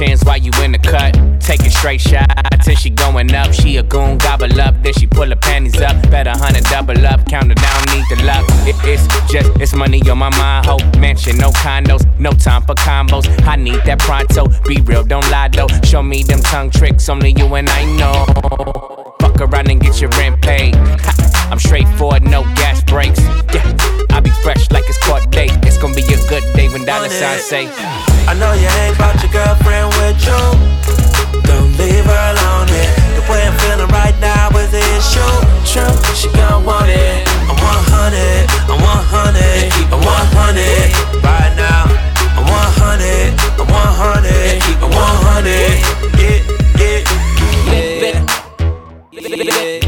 options while you in the cut. Take a straight shots till she going up. She a goon, gobble up, then she pull her panties up. Better hundred double up, count her down, need the luck. It, it's just, it's money on my mind. Hope mansion, no condos, no time for combos. I need that pronto. Be real, don't lie though. Show me them tongue tricks, only you and I know. Fuck around and get your rent paid. I'm straightforward, no gas brakes. Yeah, I be fresh like it's court date. It's gonna be a good day when dollar signs say. I know you ain't brought your girlfriend with you. Don't leave her alone. Yeah. The way I'm feeling right now is the issue. True, she gon' want it. I'm 100, I'm 100, keep it 100 right now. I'm 100, I'm 100, keep it 100. Yeah, yeah.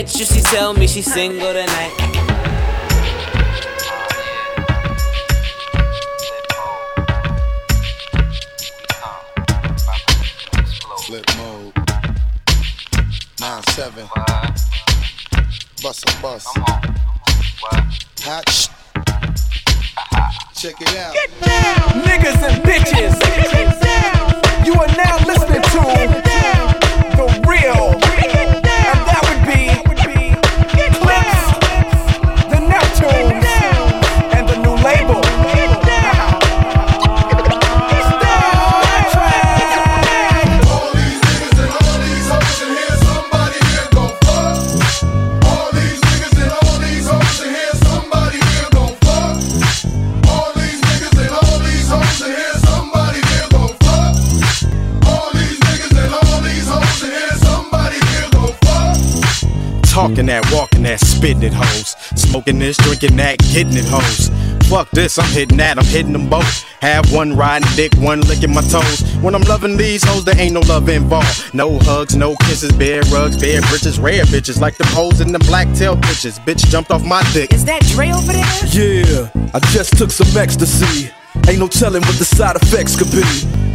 Bet you she tell me she's single tonight. Flip mode. 9-7. Bust a bus. Hot Check it out. Get down. Niggas and bitches. Get down. You are now listening to Talking that, walking that, spitting it, hoes. Smoking this, drinking that, getting it, hoes. Fuck this, I'm hitting that, I'm hitting them both. Have one riding dick, one licking my toes. When I'm loving these hoes, there ain't no love involved. No hugs, no kisses, bare rugs, bare britches, rare bitches like the hoes in the black tail bitches. Bitch jumped off my dick. Is that Dre over there? Yeah, I just took some ecstasy. Ain't no telling what the side effects could be.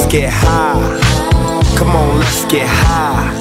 Let's get high. Come on, let's get high.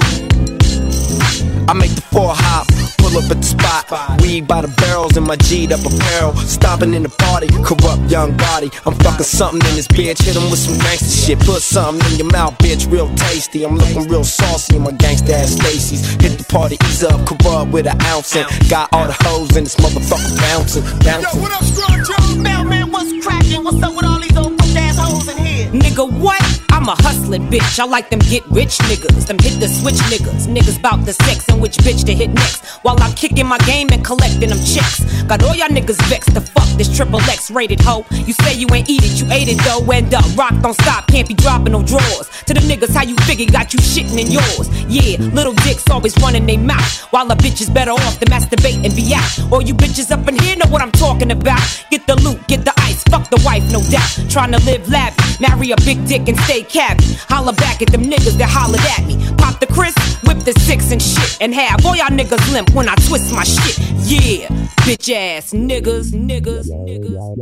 I make the four hop, pull up at the spot. Weed by the barrels in my G'd up apparel. Stomping in the party, corrupt young body. I'm fucking something in this bitch. Hit 'em with some gangster shit. Put something in your mouth, bitch, real tasty. I'm looking real saucy in my gangsta ass Stacy's. Hit the party, ease up, corrupt with an ounce. And got all the hoes in this motherfucker bouncing, bouncing. Yo, what up, Joe? Mailman, what's cracking? What's up with all these old ass hoes in? Nigga, what? I'm a hustling bitch. I like them get rich niggas, them hit the switch niggas. Niggas bout the sex and which bitch to hit next. While I'm kicking my game and collecting them checks. Got all y'all niggas vexed to fuck this triple X rated hoe. You say you ain't eat it, you ate it though. End up, rock don't stop, can't be dropping no drawers. To the niggas, how you figure got you shitting in yours. Yeah, little dicks always running they mouth. While a bitch is better off to masturbate and be out. All you bitches up in here know what I'm talking about. Get the loot, get the ice, fuck the wife, no doubt. Trying to live lavish, marry a big dick and stay cabby. Holla back at them niggas that hollered at me. Pop the Chris, whip the six and shit. And have all y'all niggas limp when I twist my shit. Yeah, bitch ass niggas, niggas, niggas.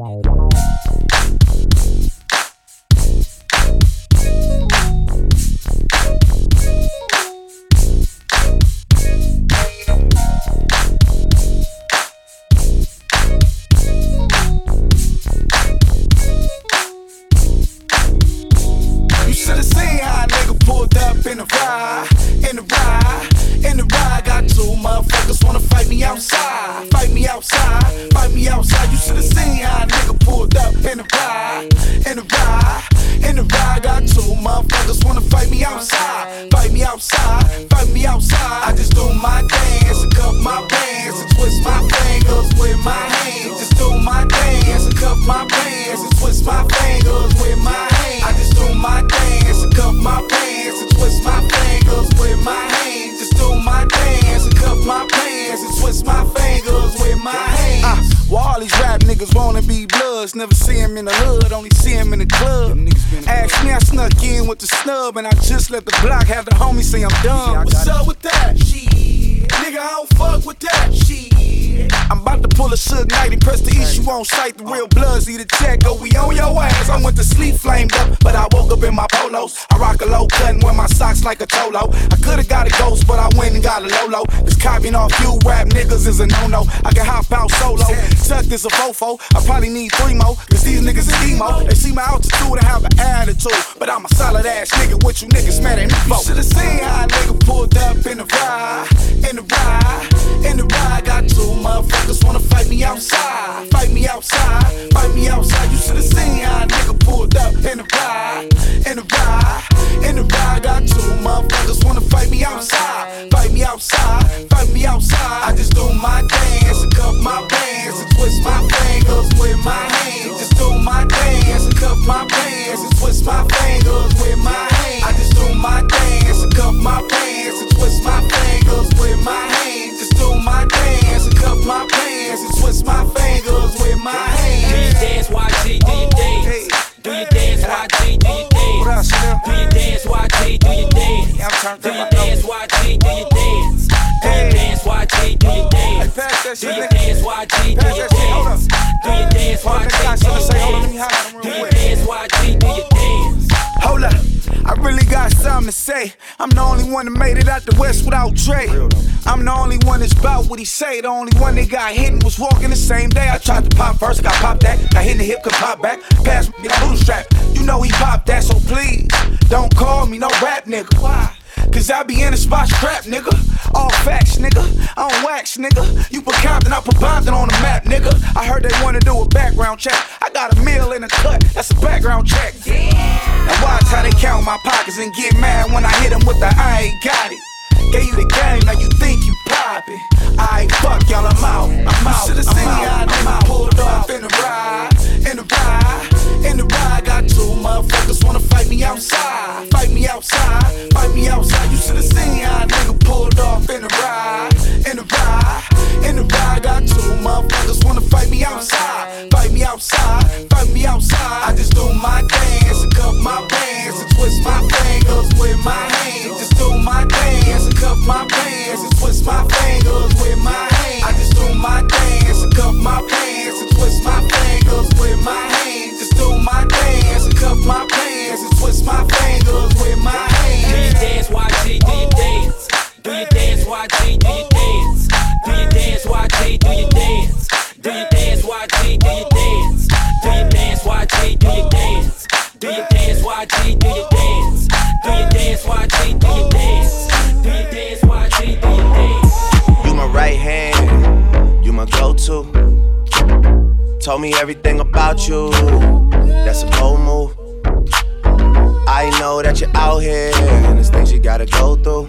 in the ride, in the ride, in the ride. Got two motherfuckers wanna fight me outside, fight me outside, fight me outside. You should've seen how a nigga pulled up in the ride, in the ride, in the ride. Got two motherfuckers wanna fight me outside, fight me outside, fight me outside. I just do my dance and cup my pants and twist my fingers with my hands. Just do my dance and cup my pants and twist my fingers with my hands. I just do my dance and cup my pants. Twist my fingers with my these rap niggas wanna be bloods, never see him in the hood, only see him in the club. Ask me, I snuck in with the snub, and I just let the block have the homie say I'm done. What's up with that? Shit. Nigga, I don't fuck with that. Shit. I'm about to pull a Suge Knight and press the issue on sight. The real bloods need a check, go oh, we on your ass. I went to sleep flamed up, but I woke up in my polos. I rock a low cut and wear my socks like a cholo. I could've got a ghost, but I went and got a Lolo. Cause copying off you rap niggas is a no-no. I can hop out solo. Tuck this a fofo. I probably need three more, cause these niggas is emo. They see my altitude and have an attitude. But I'm a solid ass nigga, what you niggas mad at me for? Should've seen how a nigga pulled up in the ride, in the ride, in the ride. Got two motherfuckers wanna fight me outside, fight me outside, fight me outside. You should've seen how a nigga pulled up in the ride, in the ride, in the ride. Got two motherfuckers wanna fight me outside, fight me outside, fight me outside. I just do my dance my fingers with my hands. Just do my dance and cup my pants and twist my fingers with my hands. I just do my dance and cup my pants and twist my fingers with my hands. Just do my dance and cup my pants and twist my fingers with my hands. Do you dance, YG? Oh, do you dance? Oh, do you dance, YG? Do you dance? Do you dance, YG? Do you dance? Do you dance, YG? Do you dance? Dance? Do you dance, YG? Do you dance? Do you dance, YG? Do you dance? Do you dance, YG? Do you dance? Hold up, I really got something to say. I'm the only one that made it out the West without Dre. I'm the only one that's about what he say. The only one that got hit and was walking the same day. I tried to pop first, got popped that. Got hit in the hip, could pop back. Pass me the boot strap. You know he popped that, so please don't call me no rap nigga. Why? Cause I be in the spot scrap, nigga. All facts, nigga. I don't wax, nigga. You put Compton, I put Compton on the map, nigga. I heard they wanna do a background check. I got a meal in a cut, that's a background check. Yeah. Now watch how they count my pockets and get mad when I hit them with the I ain't got it. Gave you the game, now you think you poppin'. I fuck y'all, I'm out. I'm out. Should've seen how nigga pulled off in the ride, in the ride, in the ride. Got two motherfuckers wanna fight me outside, me outside, fight me outside. You should've seen how a nigga pulled off in the ride, in the ride, in the ride. Got two motherfuckers wanna fight me outside, fight me outside, fight me outside. I just do my dance and cup my pants and twist my fingers with my hands. Just do my dance and cup my pants and twist my fingers with my hands. I just do my dance and cup my pants and twist my fingers with my hands. Just do my dance and cup my pants and twist my fingers with my hands. Do you dance, YG? Do you dance? Do you dance, YG? Do you dance? Do you dance, YG? Do you dance? Do you dance, YG? Do you dance? Do you dance, YG? Do you dance? Do you dance, YG? Do you dance? Do you dance, YG? Do you dance? Do you dance, YG? Do you dance? You my right hand, you my go-to. Told me everything about you. That's a bold move. I know that you're out here and there's things you gotta go through.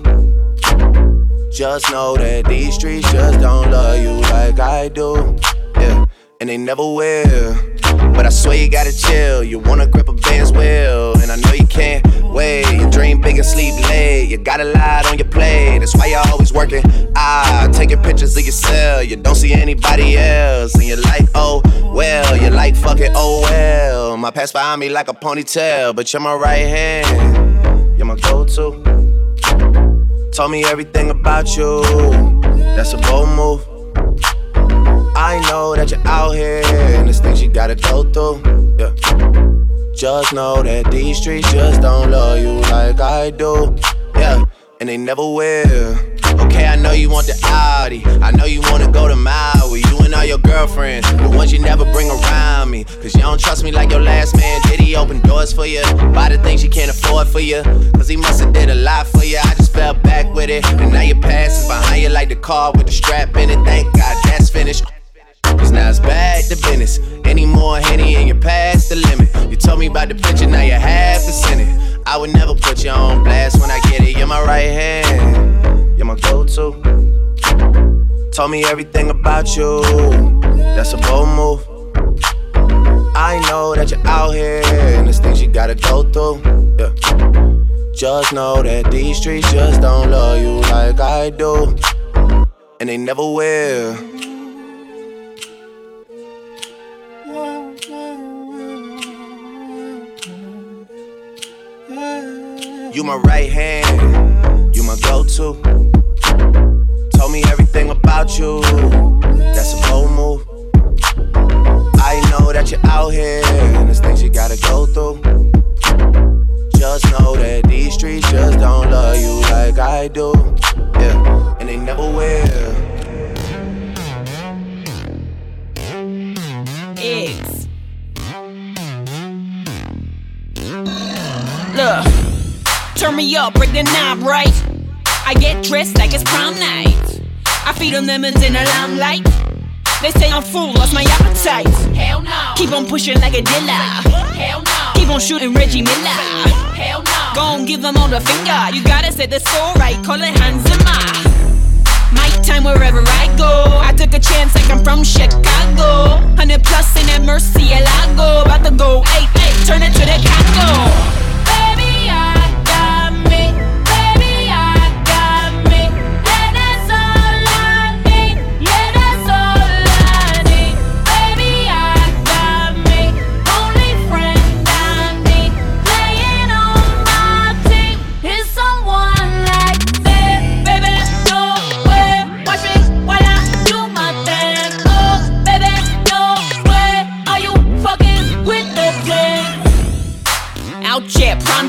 Just know that these streets just don't love you like I do. And they never will. But I swear you gotta chill. You wanna grip a band's wheel, and I know you can't wait. You dream big and sleep late. You got a lot on your plate. That's why you're always working. Ah, taking pictures of yourself. You don't see anybody else, and you're like, oh well. You're like, fuck it, oh well. My past behind me like a ponytail, but you're my right hand. You're my go-to. Told me everything about you. That's a bold move. I know that you're out here and there's things you gotta go through. Yeah. Just know that these streets just don't love you like I do. Yeah, and they never will. Okay, I know you want the Audi. I know you wanna go to Maui. You and all your girlfriends, the ones you never bring around me. Cause you don't trust me like your last man. Did he open doors for you? Buy the things you can't afford for you. Cause he must've did a lot for you. I just fell back with it. And now your past is behind you like the car with the strap in it. Thank God that's finished focus, now it's back to business. Any more Henny and you're past the limit. You told me about the picture, now you half the center. I would never put you on blast when I get it. You're my right hand, you're my go to. Told me everything about you, that's a bold move. I know that you're out here and there's things you gotta go through. Yeah. Just know that these streets just don't love you like I do, and they never will. You my right hand, you my go-to. Told me everything about you. That's a bold move. I know that you're out here and there's things you gotta go through. Just know that these streets just don't love you like I do. Yeah, and they never will. Look, turn me up, break the knob right. I get dressed like it's prom night. I feed them lemons in the limelight. They say I'm full, lost my appetite. Hell no. Keep on pushing like a dealer. Hell no. Keep on shooting Reggie Miller. Hell no. Go on, give them all the finger. You gotta set the score right, call it Hans Zimmer. My time wherever I go. I took a chance like I'm from Chicago. 100 plus in that Murcielago. About to go, hey, hey, turn it to the Congo.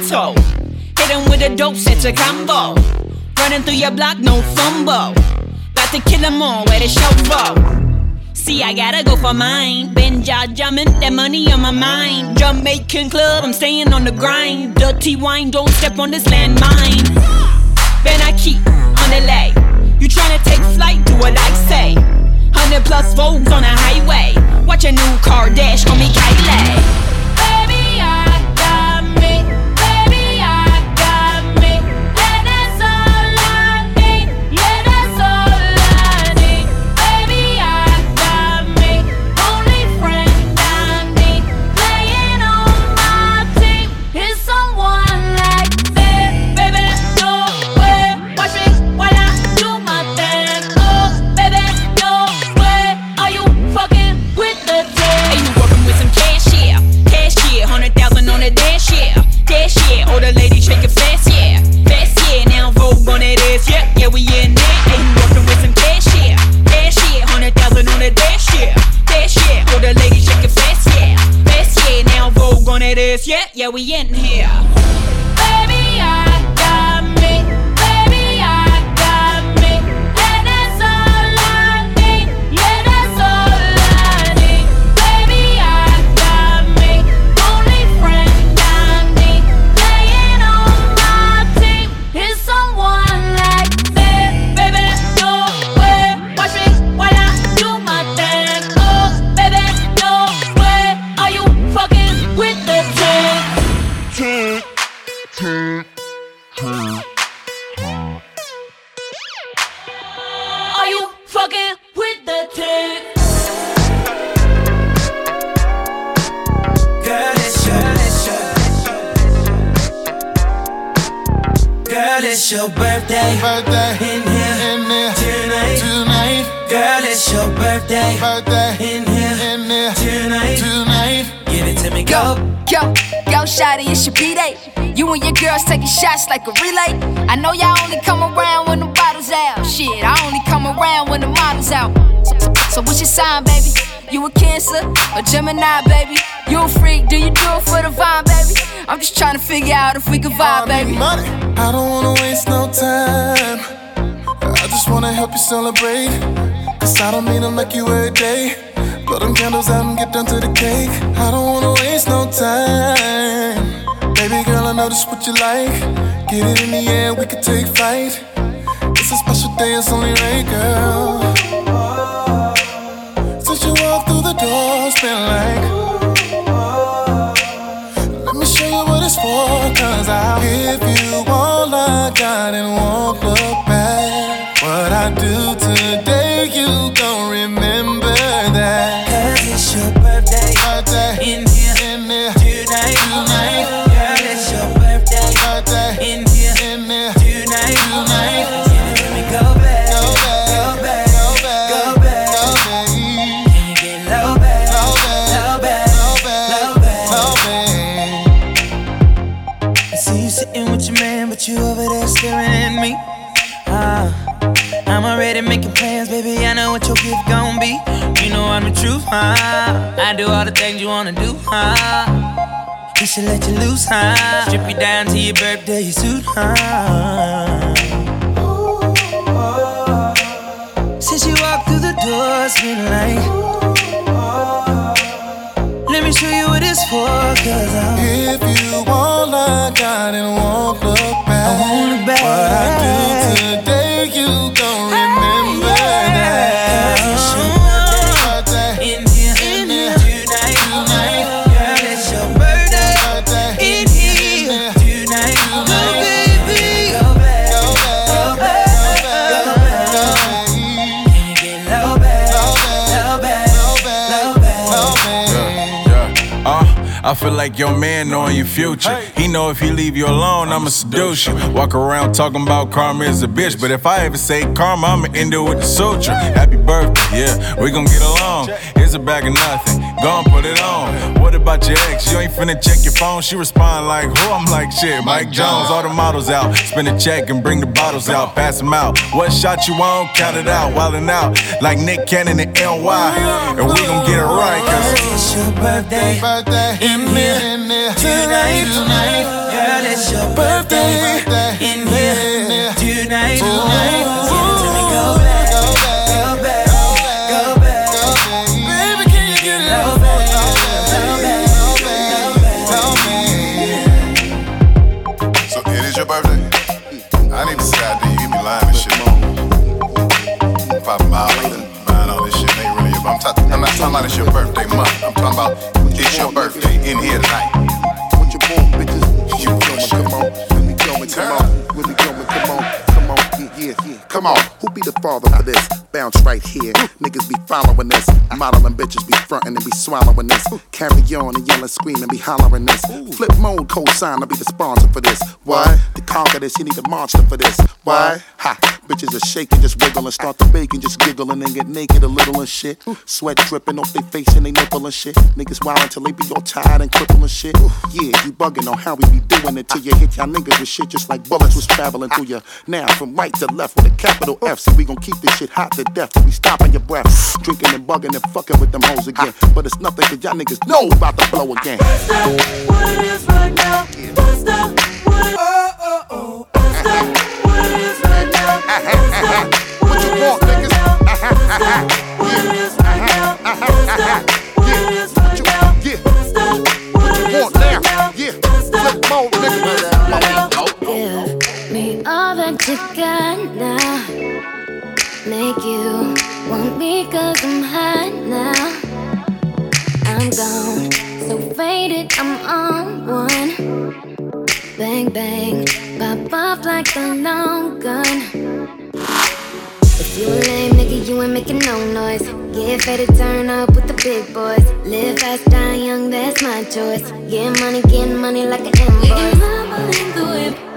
Pronto. Hit him with a dope, set a combo. Running through your block, no fumble. About to kill kill 'em all, where the show See, I gotta go for mine. Been jaw jumping, that money on my mind. Jamaican club, I'm staying on the grind. Dirty wine, don't step on this landmine. Ben I keep on the lay. You tryna take flight, do what I say. 100 plus Vogues on the highway. Watch a new car dash, call me Kylie. Baby. Money. I don't wanna waste no time. I just wanna help you celebrate. Cause I don't mean to like you every day. Blow them candles out and get down to the cake. I don't wanna waste no time. Baby girl, I know this what you like. Get it in the air, we can take flight. It's a special day, it's only right, girl. Since you walked through the door, it's been like. Things you wanna do, huh? We should let you loose, huh? Strip you down to your birthday suit, huh? Since you walked through the door, it's been like. Let me show you what it's for, cause I'm. If you won't look out and won't look like your man knowing your future. He know if he leave you alone, I'ma seduce you. Walk around talking about karma is a bitch, but if I ever say karma, I'ma end it with the suture. Happy birthday, yeah, we gon' get along. Here's a bag of nothing, gon' put it on. What about your ex? You ain't finna check your phone. She respond like, who? I'm like, shit, Mike Jones. All the models out, spin a check and bring the bottles out, pass them out. What shot you on? Count it out, wildin' out like Nick Cannon and NY, and we gon' get it right, cause. It's your birthday, in here, tonight, tonight. Girl, it's your birthday, in here, Five mile, lying all this shit. Ain't really. your- I'm, ta- I'm not talking about it's your birthday month. I'm talking about it's your birthday in here tonight. What you want, bitches? You going, come on. When we going, come on. When we going, come on. Come on, yeah, yeah. Come on. Who be the father for this? Bounce right here. Niggas be following this. Modeling bitches be frontin' and be swallowing this. Carry on and yelling, screaming, be hollering this. Flip mode, co-sign, I'll be the sponsor for this. Why? To conquer this, you need a monster for this. Why? Ha! Bitches are shaking, just wiggle and start to bake and just giggle and get naked a little and shit. Sweat dripping off their face and they nipple and shit. Niggas wild until they be all tired and crippled and shit. Yeah, you bugging on how we be doing it till you hit y'all niggas with shit just like bullets was traveling through you. Now from right to left with a capital F, so we gon' keep this shit hot to death till we stopping your breath. Drinking and bugging and fucking with them hoes again. But it's nothing cause y'all niggas know about to blow again. What it is right now? What's up? What it oh, oh, oh. What's up? What it is right now? What's up? What you want, niggas? What it is right now? What's up? What it is right now? What's up? What it is right now? Yeah, flip mode, nigga. Give got now. Make you want me cause I'm hot now. I'm gone, so faded, I'm on one. Bang, bang, pop off like a long gun. If you a lame nigga, you ain't making no noise. Get faded, turn up with the big boys. Live fast, die young, that's my choice. Get money, get money like an invoice.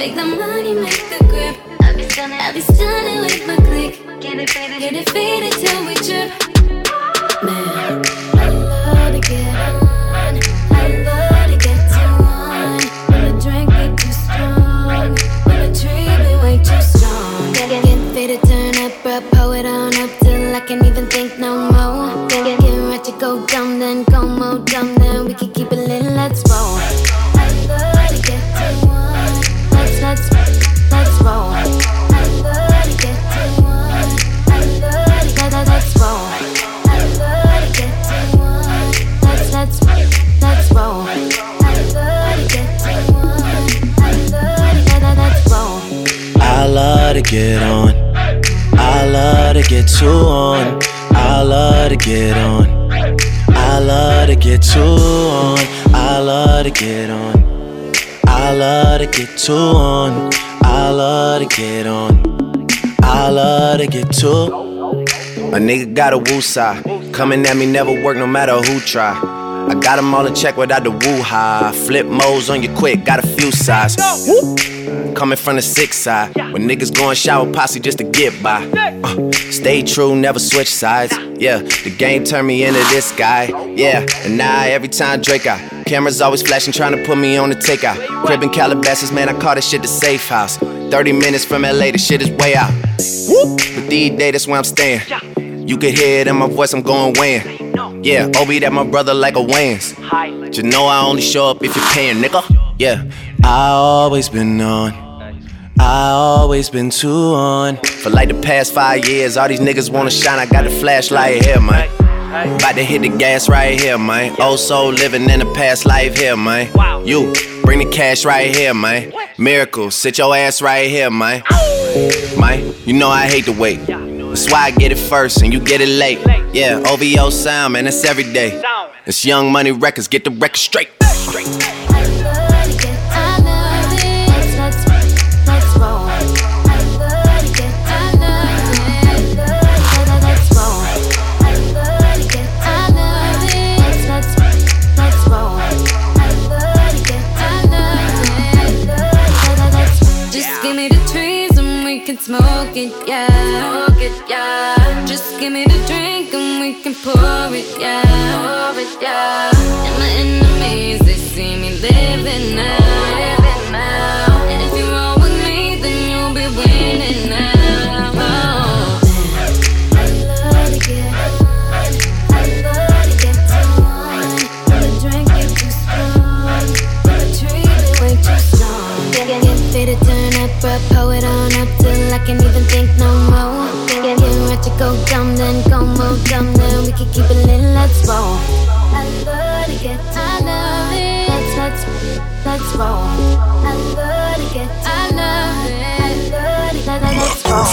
Make the money, make the grip. I be stunning, I be stunning with my click. Get it faded, get it faded till we trip. Man, I love to get on. I love to get too on. When the drink be too strong, when the tree be way too strong. Get, get, get faded, turn up, bro, pull it on up till I can't even think no more. Get, get, get to go dumb, then go more dumb, then we can keep it lit, let's roll. Get too on. I love to get on. I love to get too on. I love to get on. I love to get too. A nigga got a woo side. Coming at me never work no matter who try. I got them all in check without the woo high. Flip modes on you quick, got a few sides. Woo. Coming from the six side. When niggas going shower posse just to get by. Uh, stay true, never switch sides. Yeah, the game turned me into this guy. Yeah, and now every time Drake out. Cameras always flashing, trying to put me on the takeout. Crib in Calabasas, man, I call this shit the safe house. 30 minutes from LA, the shit is way out. But these days, that's where I'm staying. You can hear it in my voice, I'm going weighing. Yeah, Obi, that my brother like a Wayans. You know I only show up if you're paying, nigga. Yeah, I always been on. I always been too on. For like the past five years, all these niggas wanna shine. I got the flashlight here, man. About to hit the gas right here, man. Oh, so living in the past life here, man. You bring the cash right here, man. Miracle, sit your ass right here, man. Man, you know I hate to wait. That's why I get it first and you get it late. Yeah, OVO sound, man, it's every day. It's Young Money Records, get the record straight. I love to to turn up, it on up till I can't even think no more. Get, get, ready to go dumb, then go more dumb, then we can keep it lit. Let's roll. I love to get, I love. Let's let's let's roll. I love to get, I love it. I love it. Let, let, let's roll.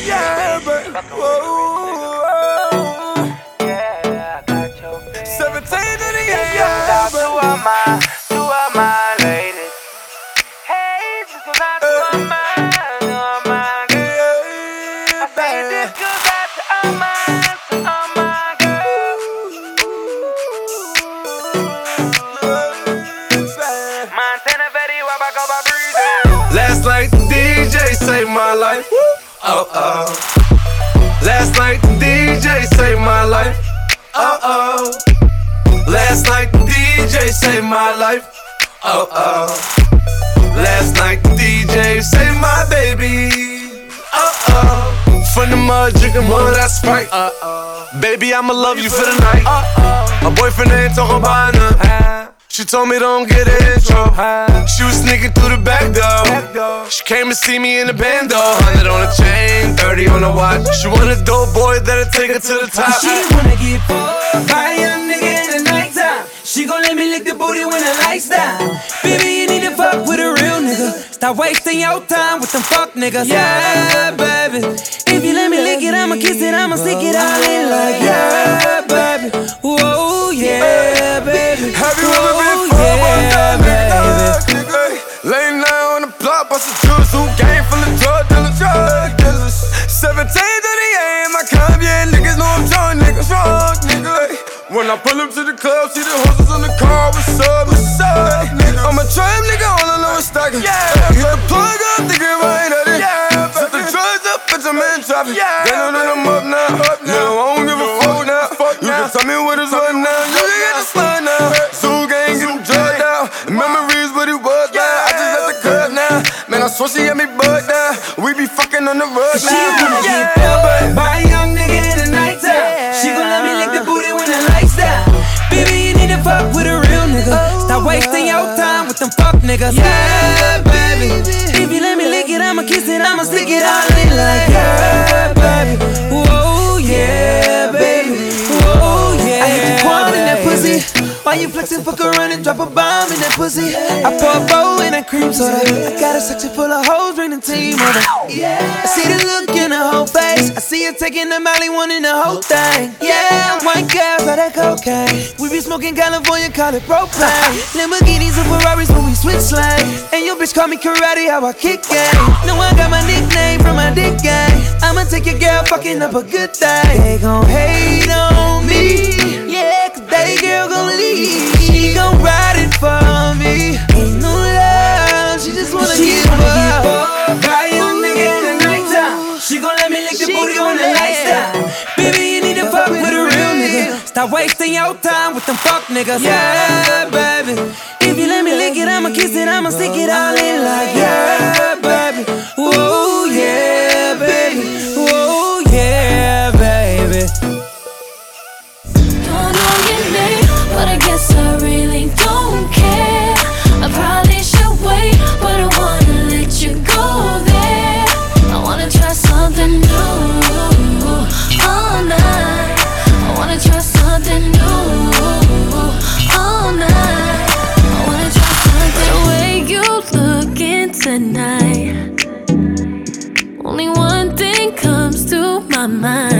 Yeah, but whoa, yeah, I got your 17 to the yeah, but to all my, Montana, Betty, Wabaco, Breezy. Last night the DJ saved my life. Oh oh. Last night the DJ saved my life. Oh oh. Last night the DJ saved my life. Oh oh. Last night the DJ saved my baby. Oh oh. From the mud drinking more of that sprite. Uh oh. Baby, I'ma love you for the night. Uh oh. My boyfriend ain't talking about nothing. She told me don't get an intro. She was sneaking through the back door. She came to see me in the band though. 100 on the chain, 30 on the watch. She want a dope boy that'll take her to the top. She wanna get fucked by a young nigga in the nighttime. She gon' let me lick the booty when the lights down. Baby, you need to fuck with a real nigga. Stop wasting your time with them fuck niggas. Yeah, baby. Let me lick it, I'ma kiss it, I'ma stick it all in like yeah, baby. Whoa, yeah, baby. Have you ever been fucked by a nigga? baby. Late night on the block, bust a juice, who game full of drug dealers, drug dealers. 17 to the AM, I come, yeah, niggas know I'm drunk, niggas drunk, nigga. When I pull up to the club, see the horses on the car, what's up, what's up, nigga? I'm a trap nigga, all I know is stacking. Yeah, hit the plug up, thinking right in traffic. Yeah, they know that I'm up now. Up now. No, I don't give a fuck now. You can tell me what what now. You can get the slide now. Zoo gang, get them drugged out. Memories what it was now. I just left the club now. Man, I swear she had me bugged now. We be fucking on the rug She now. get fucked by a young nigga in the nighttime. She gon' let me lick the booty when the lights down. Baby, you need to fuck with a real nigga. Stop oh, wasting your time with them fuck niggas. Yeah, baby. If you let me lick it, I'ma kiss it, I'ma stick it all in like yeah, Why you flexing? Fuck around and drop a bomb in that pussy. I pour a bowl in that cream soda. I got a section full of hoes, bring the team over. I see the look in her whole face. I see her taking the Molly, wanting the whole thing. Yeah, white girls by that cocaine. We be smoking California, call it propane. Lamborghinis and Ferraris when we switch lanes. And your bitch call me karate, how I kick game. No, I got my nickname from my dick game. I'ma take your girl fucking up a good day. They gon' hate on me. She gon' ride it for me. Ain't no love, she just wanna she give wanna up. Give. Got nigga in the nighttime. She gon' let me lick the she booty on the lifestyle. Baby, you need to fuck with a real nigga. Stop wasting your time with them fuck niggas. Yeah, baby. If you let me lick it, I'ma kiss it, I'ma stick it all in like yeah, baby. I guess I really don't care. I probably should wait, but I wanna let you go there. I wanna try something new all night. I wanna try something new all night. The way you looking tonight, only one thing comes to my mind.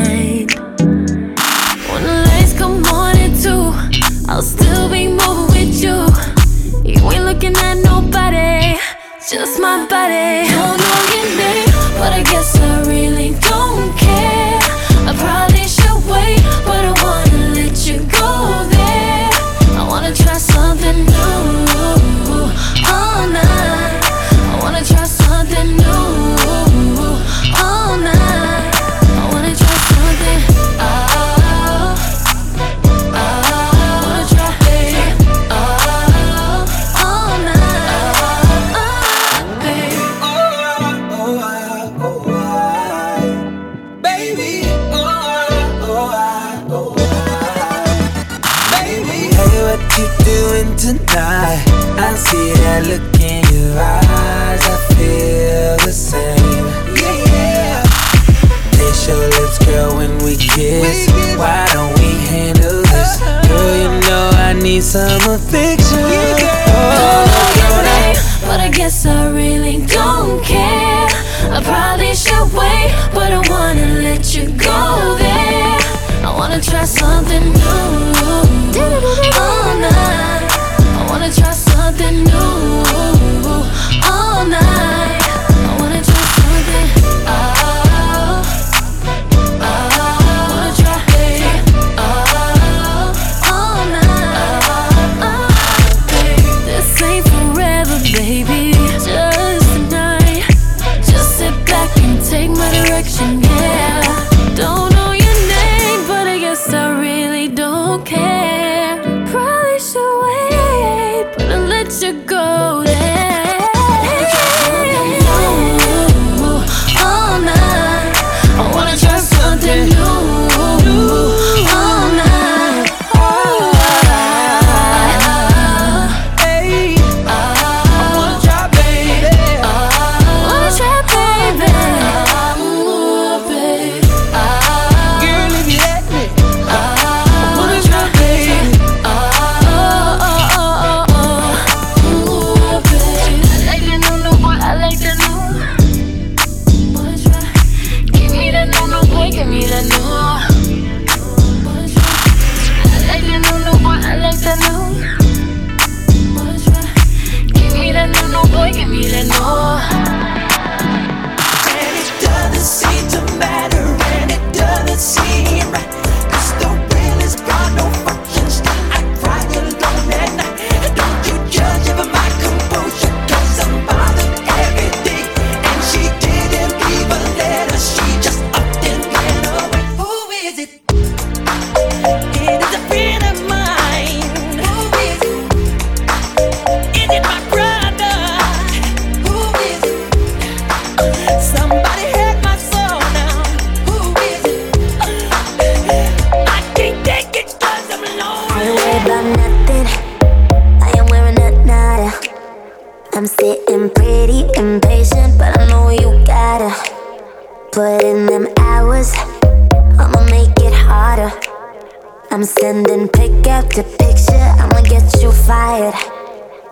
send and pick out the picture. I'ma get you fired.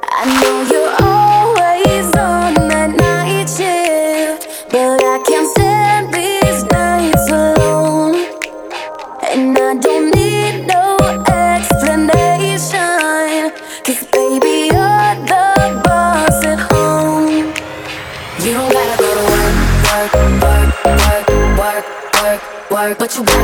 I know you're always on that night shift, but I can't stand these nights alone. And I don't need no explanation, cause baby, you're the boss at home. You don't gotta go to work, work, work, work, work, work, work, but you gotta.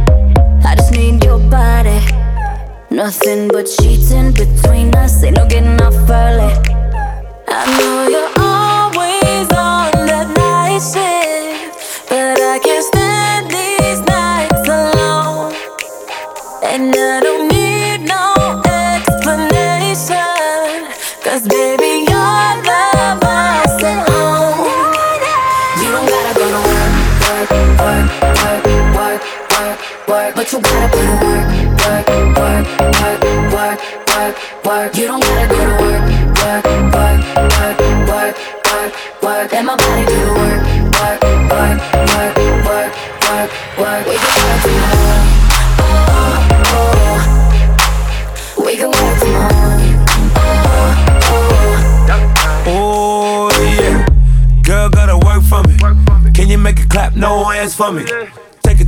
I just need your body. Nothing but sheets in between us, ain't no getting off early. I know you're always on that night shift, but I can't stand these nights alone. And I don't but you gotta put in work, work, work, work, work, work, work. You don't gotta go to work, work, work, work, work, work, work. Let my body do the work, work, work, work, work, work, work. We can work tomorrow. Oh, oh. We can work tomorrow. Oh yeah, girl gotta work for me. Can you make it clap? No hands for me.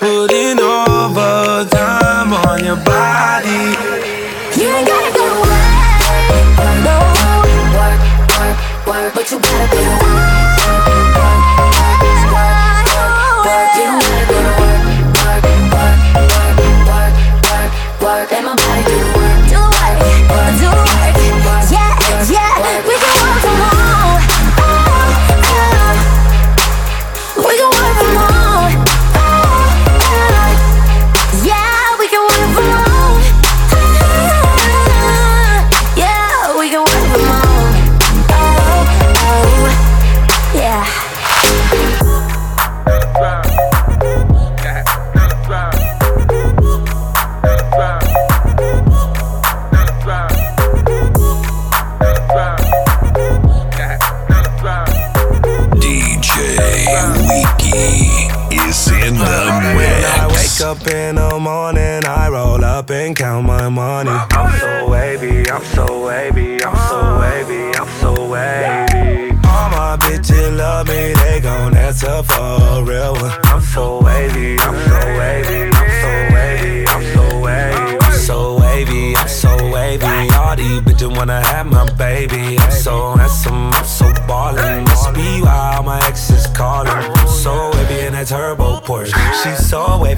Putting overtime on your body. You ain't gotta go work, no. Work, work, work, but you gotta work. Work,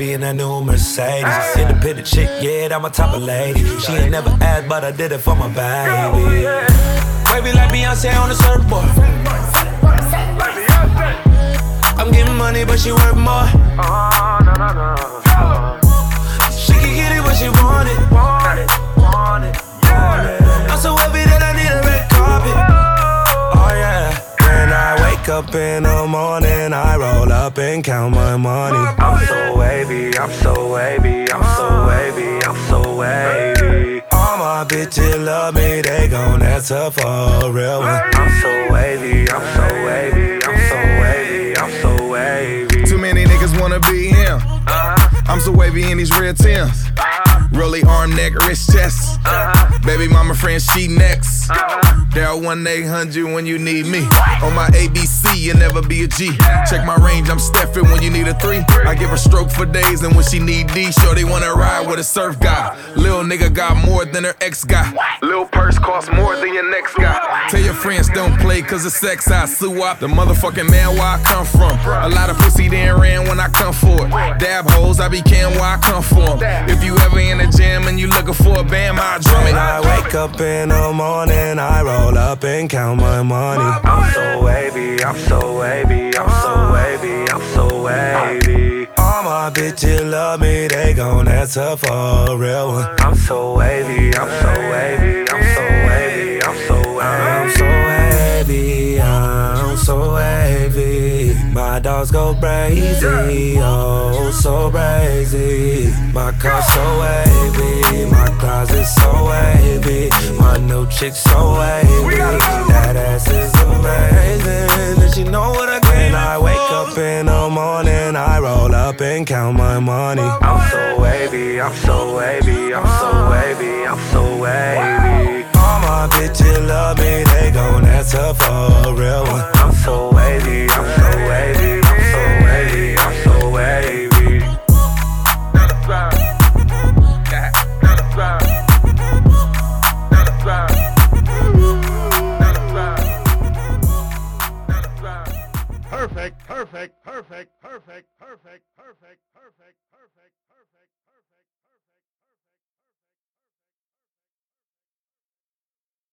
wavy in that new Mercedes. Independent chick, yeah, I'm a top of lady. She ain't never asked, but I did it for my baby. Wavy like Beyonce on the surfboard. I'm getting money, but she worth more. She can get it when she want it. Want it, want it, want it. I'm so wavy wake up in the morning, I roll up and count my money. I'm so wavy, I'm so wavy, I'm so uh-huh. wavy, I'm so wavy. All my bitches love me, they gon' answer for a real one. I'm so wavy, I'm so wavy, I'm so wavy, I'm so wavy. Too many niggas wanna be him. Uh-huh. I'm so wavy in these red Tims. Uh-huh. Rolly arm, neck, wrist, chest. Baby mama friend, she next. Dial 1 800 when you need me. On my ABC, you never be a G. Check my range, I'm Steffin when you need a three. I give her stroke for days, and when she need D, sure they wanna ride with a surf guy. Lil nigga got more than her ex guy. Lil purse costs more than your next guy. Tell your friends don't play, cause it's sex. I sue up the motherfucking man where I come from. A lot of pussy then ran when I come for it. Dab hoes, I be can where I come from. If you ever in the gym and you looking for a bam, I drum it. I wake up in the morning, I roll up and count my money. I'm so wavy, I'm so wavy, I'm so uh-huh. wavy, I'm so wavy. All my bitches love me, they gon' answer for a real one. I'm so wavy, I'm so wavy, I'm so wavy, My dogs go crazy, oh, so crazy. My car so wavy, my closet so wavy. My new chick so wavy. That ass is amazing. And she know what I get. When I wake up in the morning, I roll up and count my money. I'm so wavy, I'm so wavy, I'm so wavy, I'm so wavy. All my bitches love me, they gon' answer for a real one. I'm so wavy, I'm so wavy, I'm so wavy, I'm so wavy. Perfect, perfect, perfect, perfect.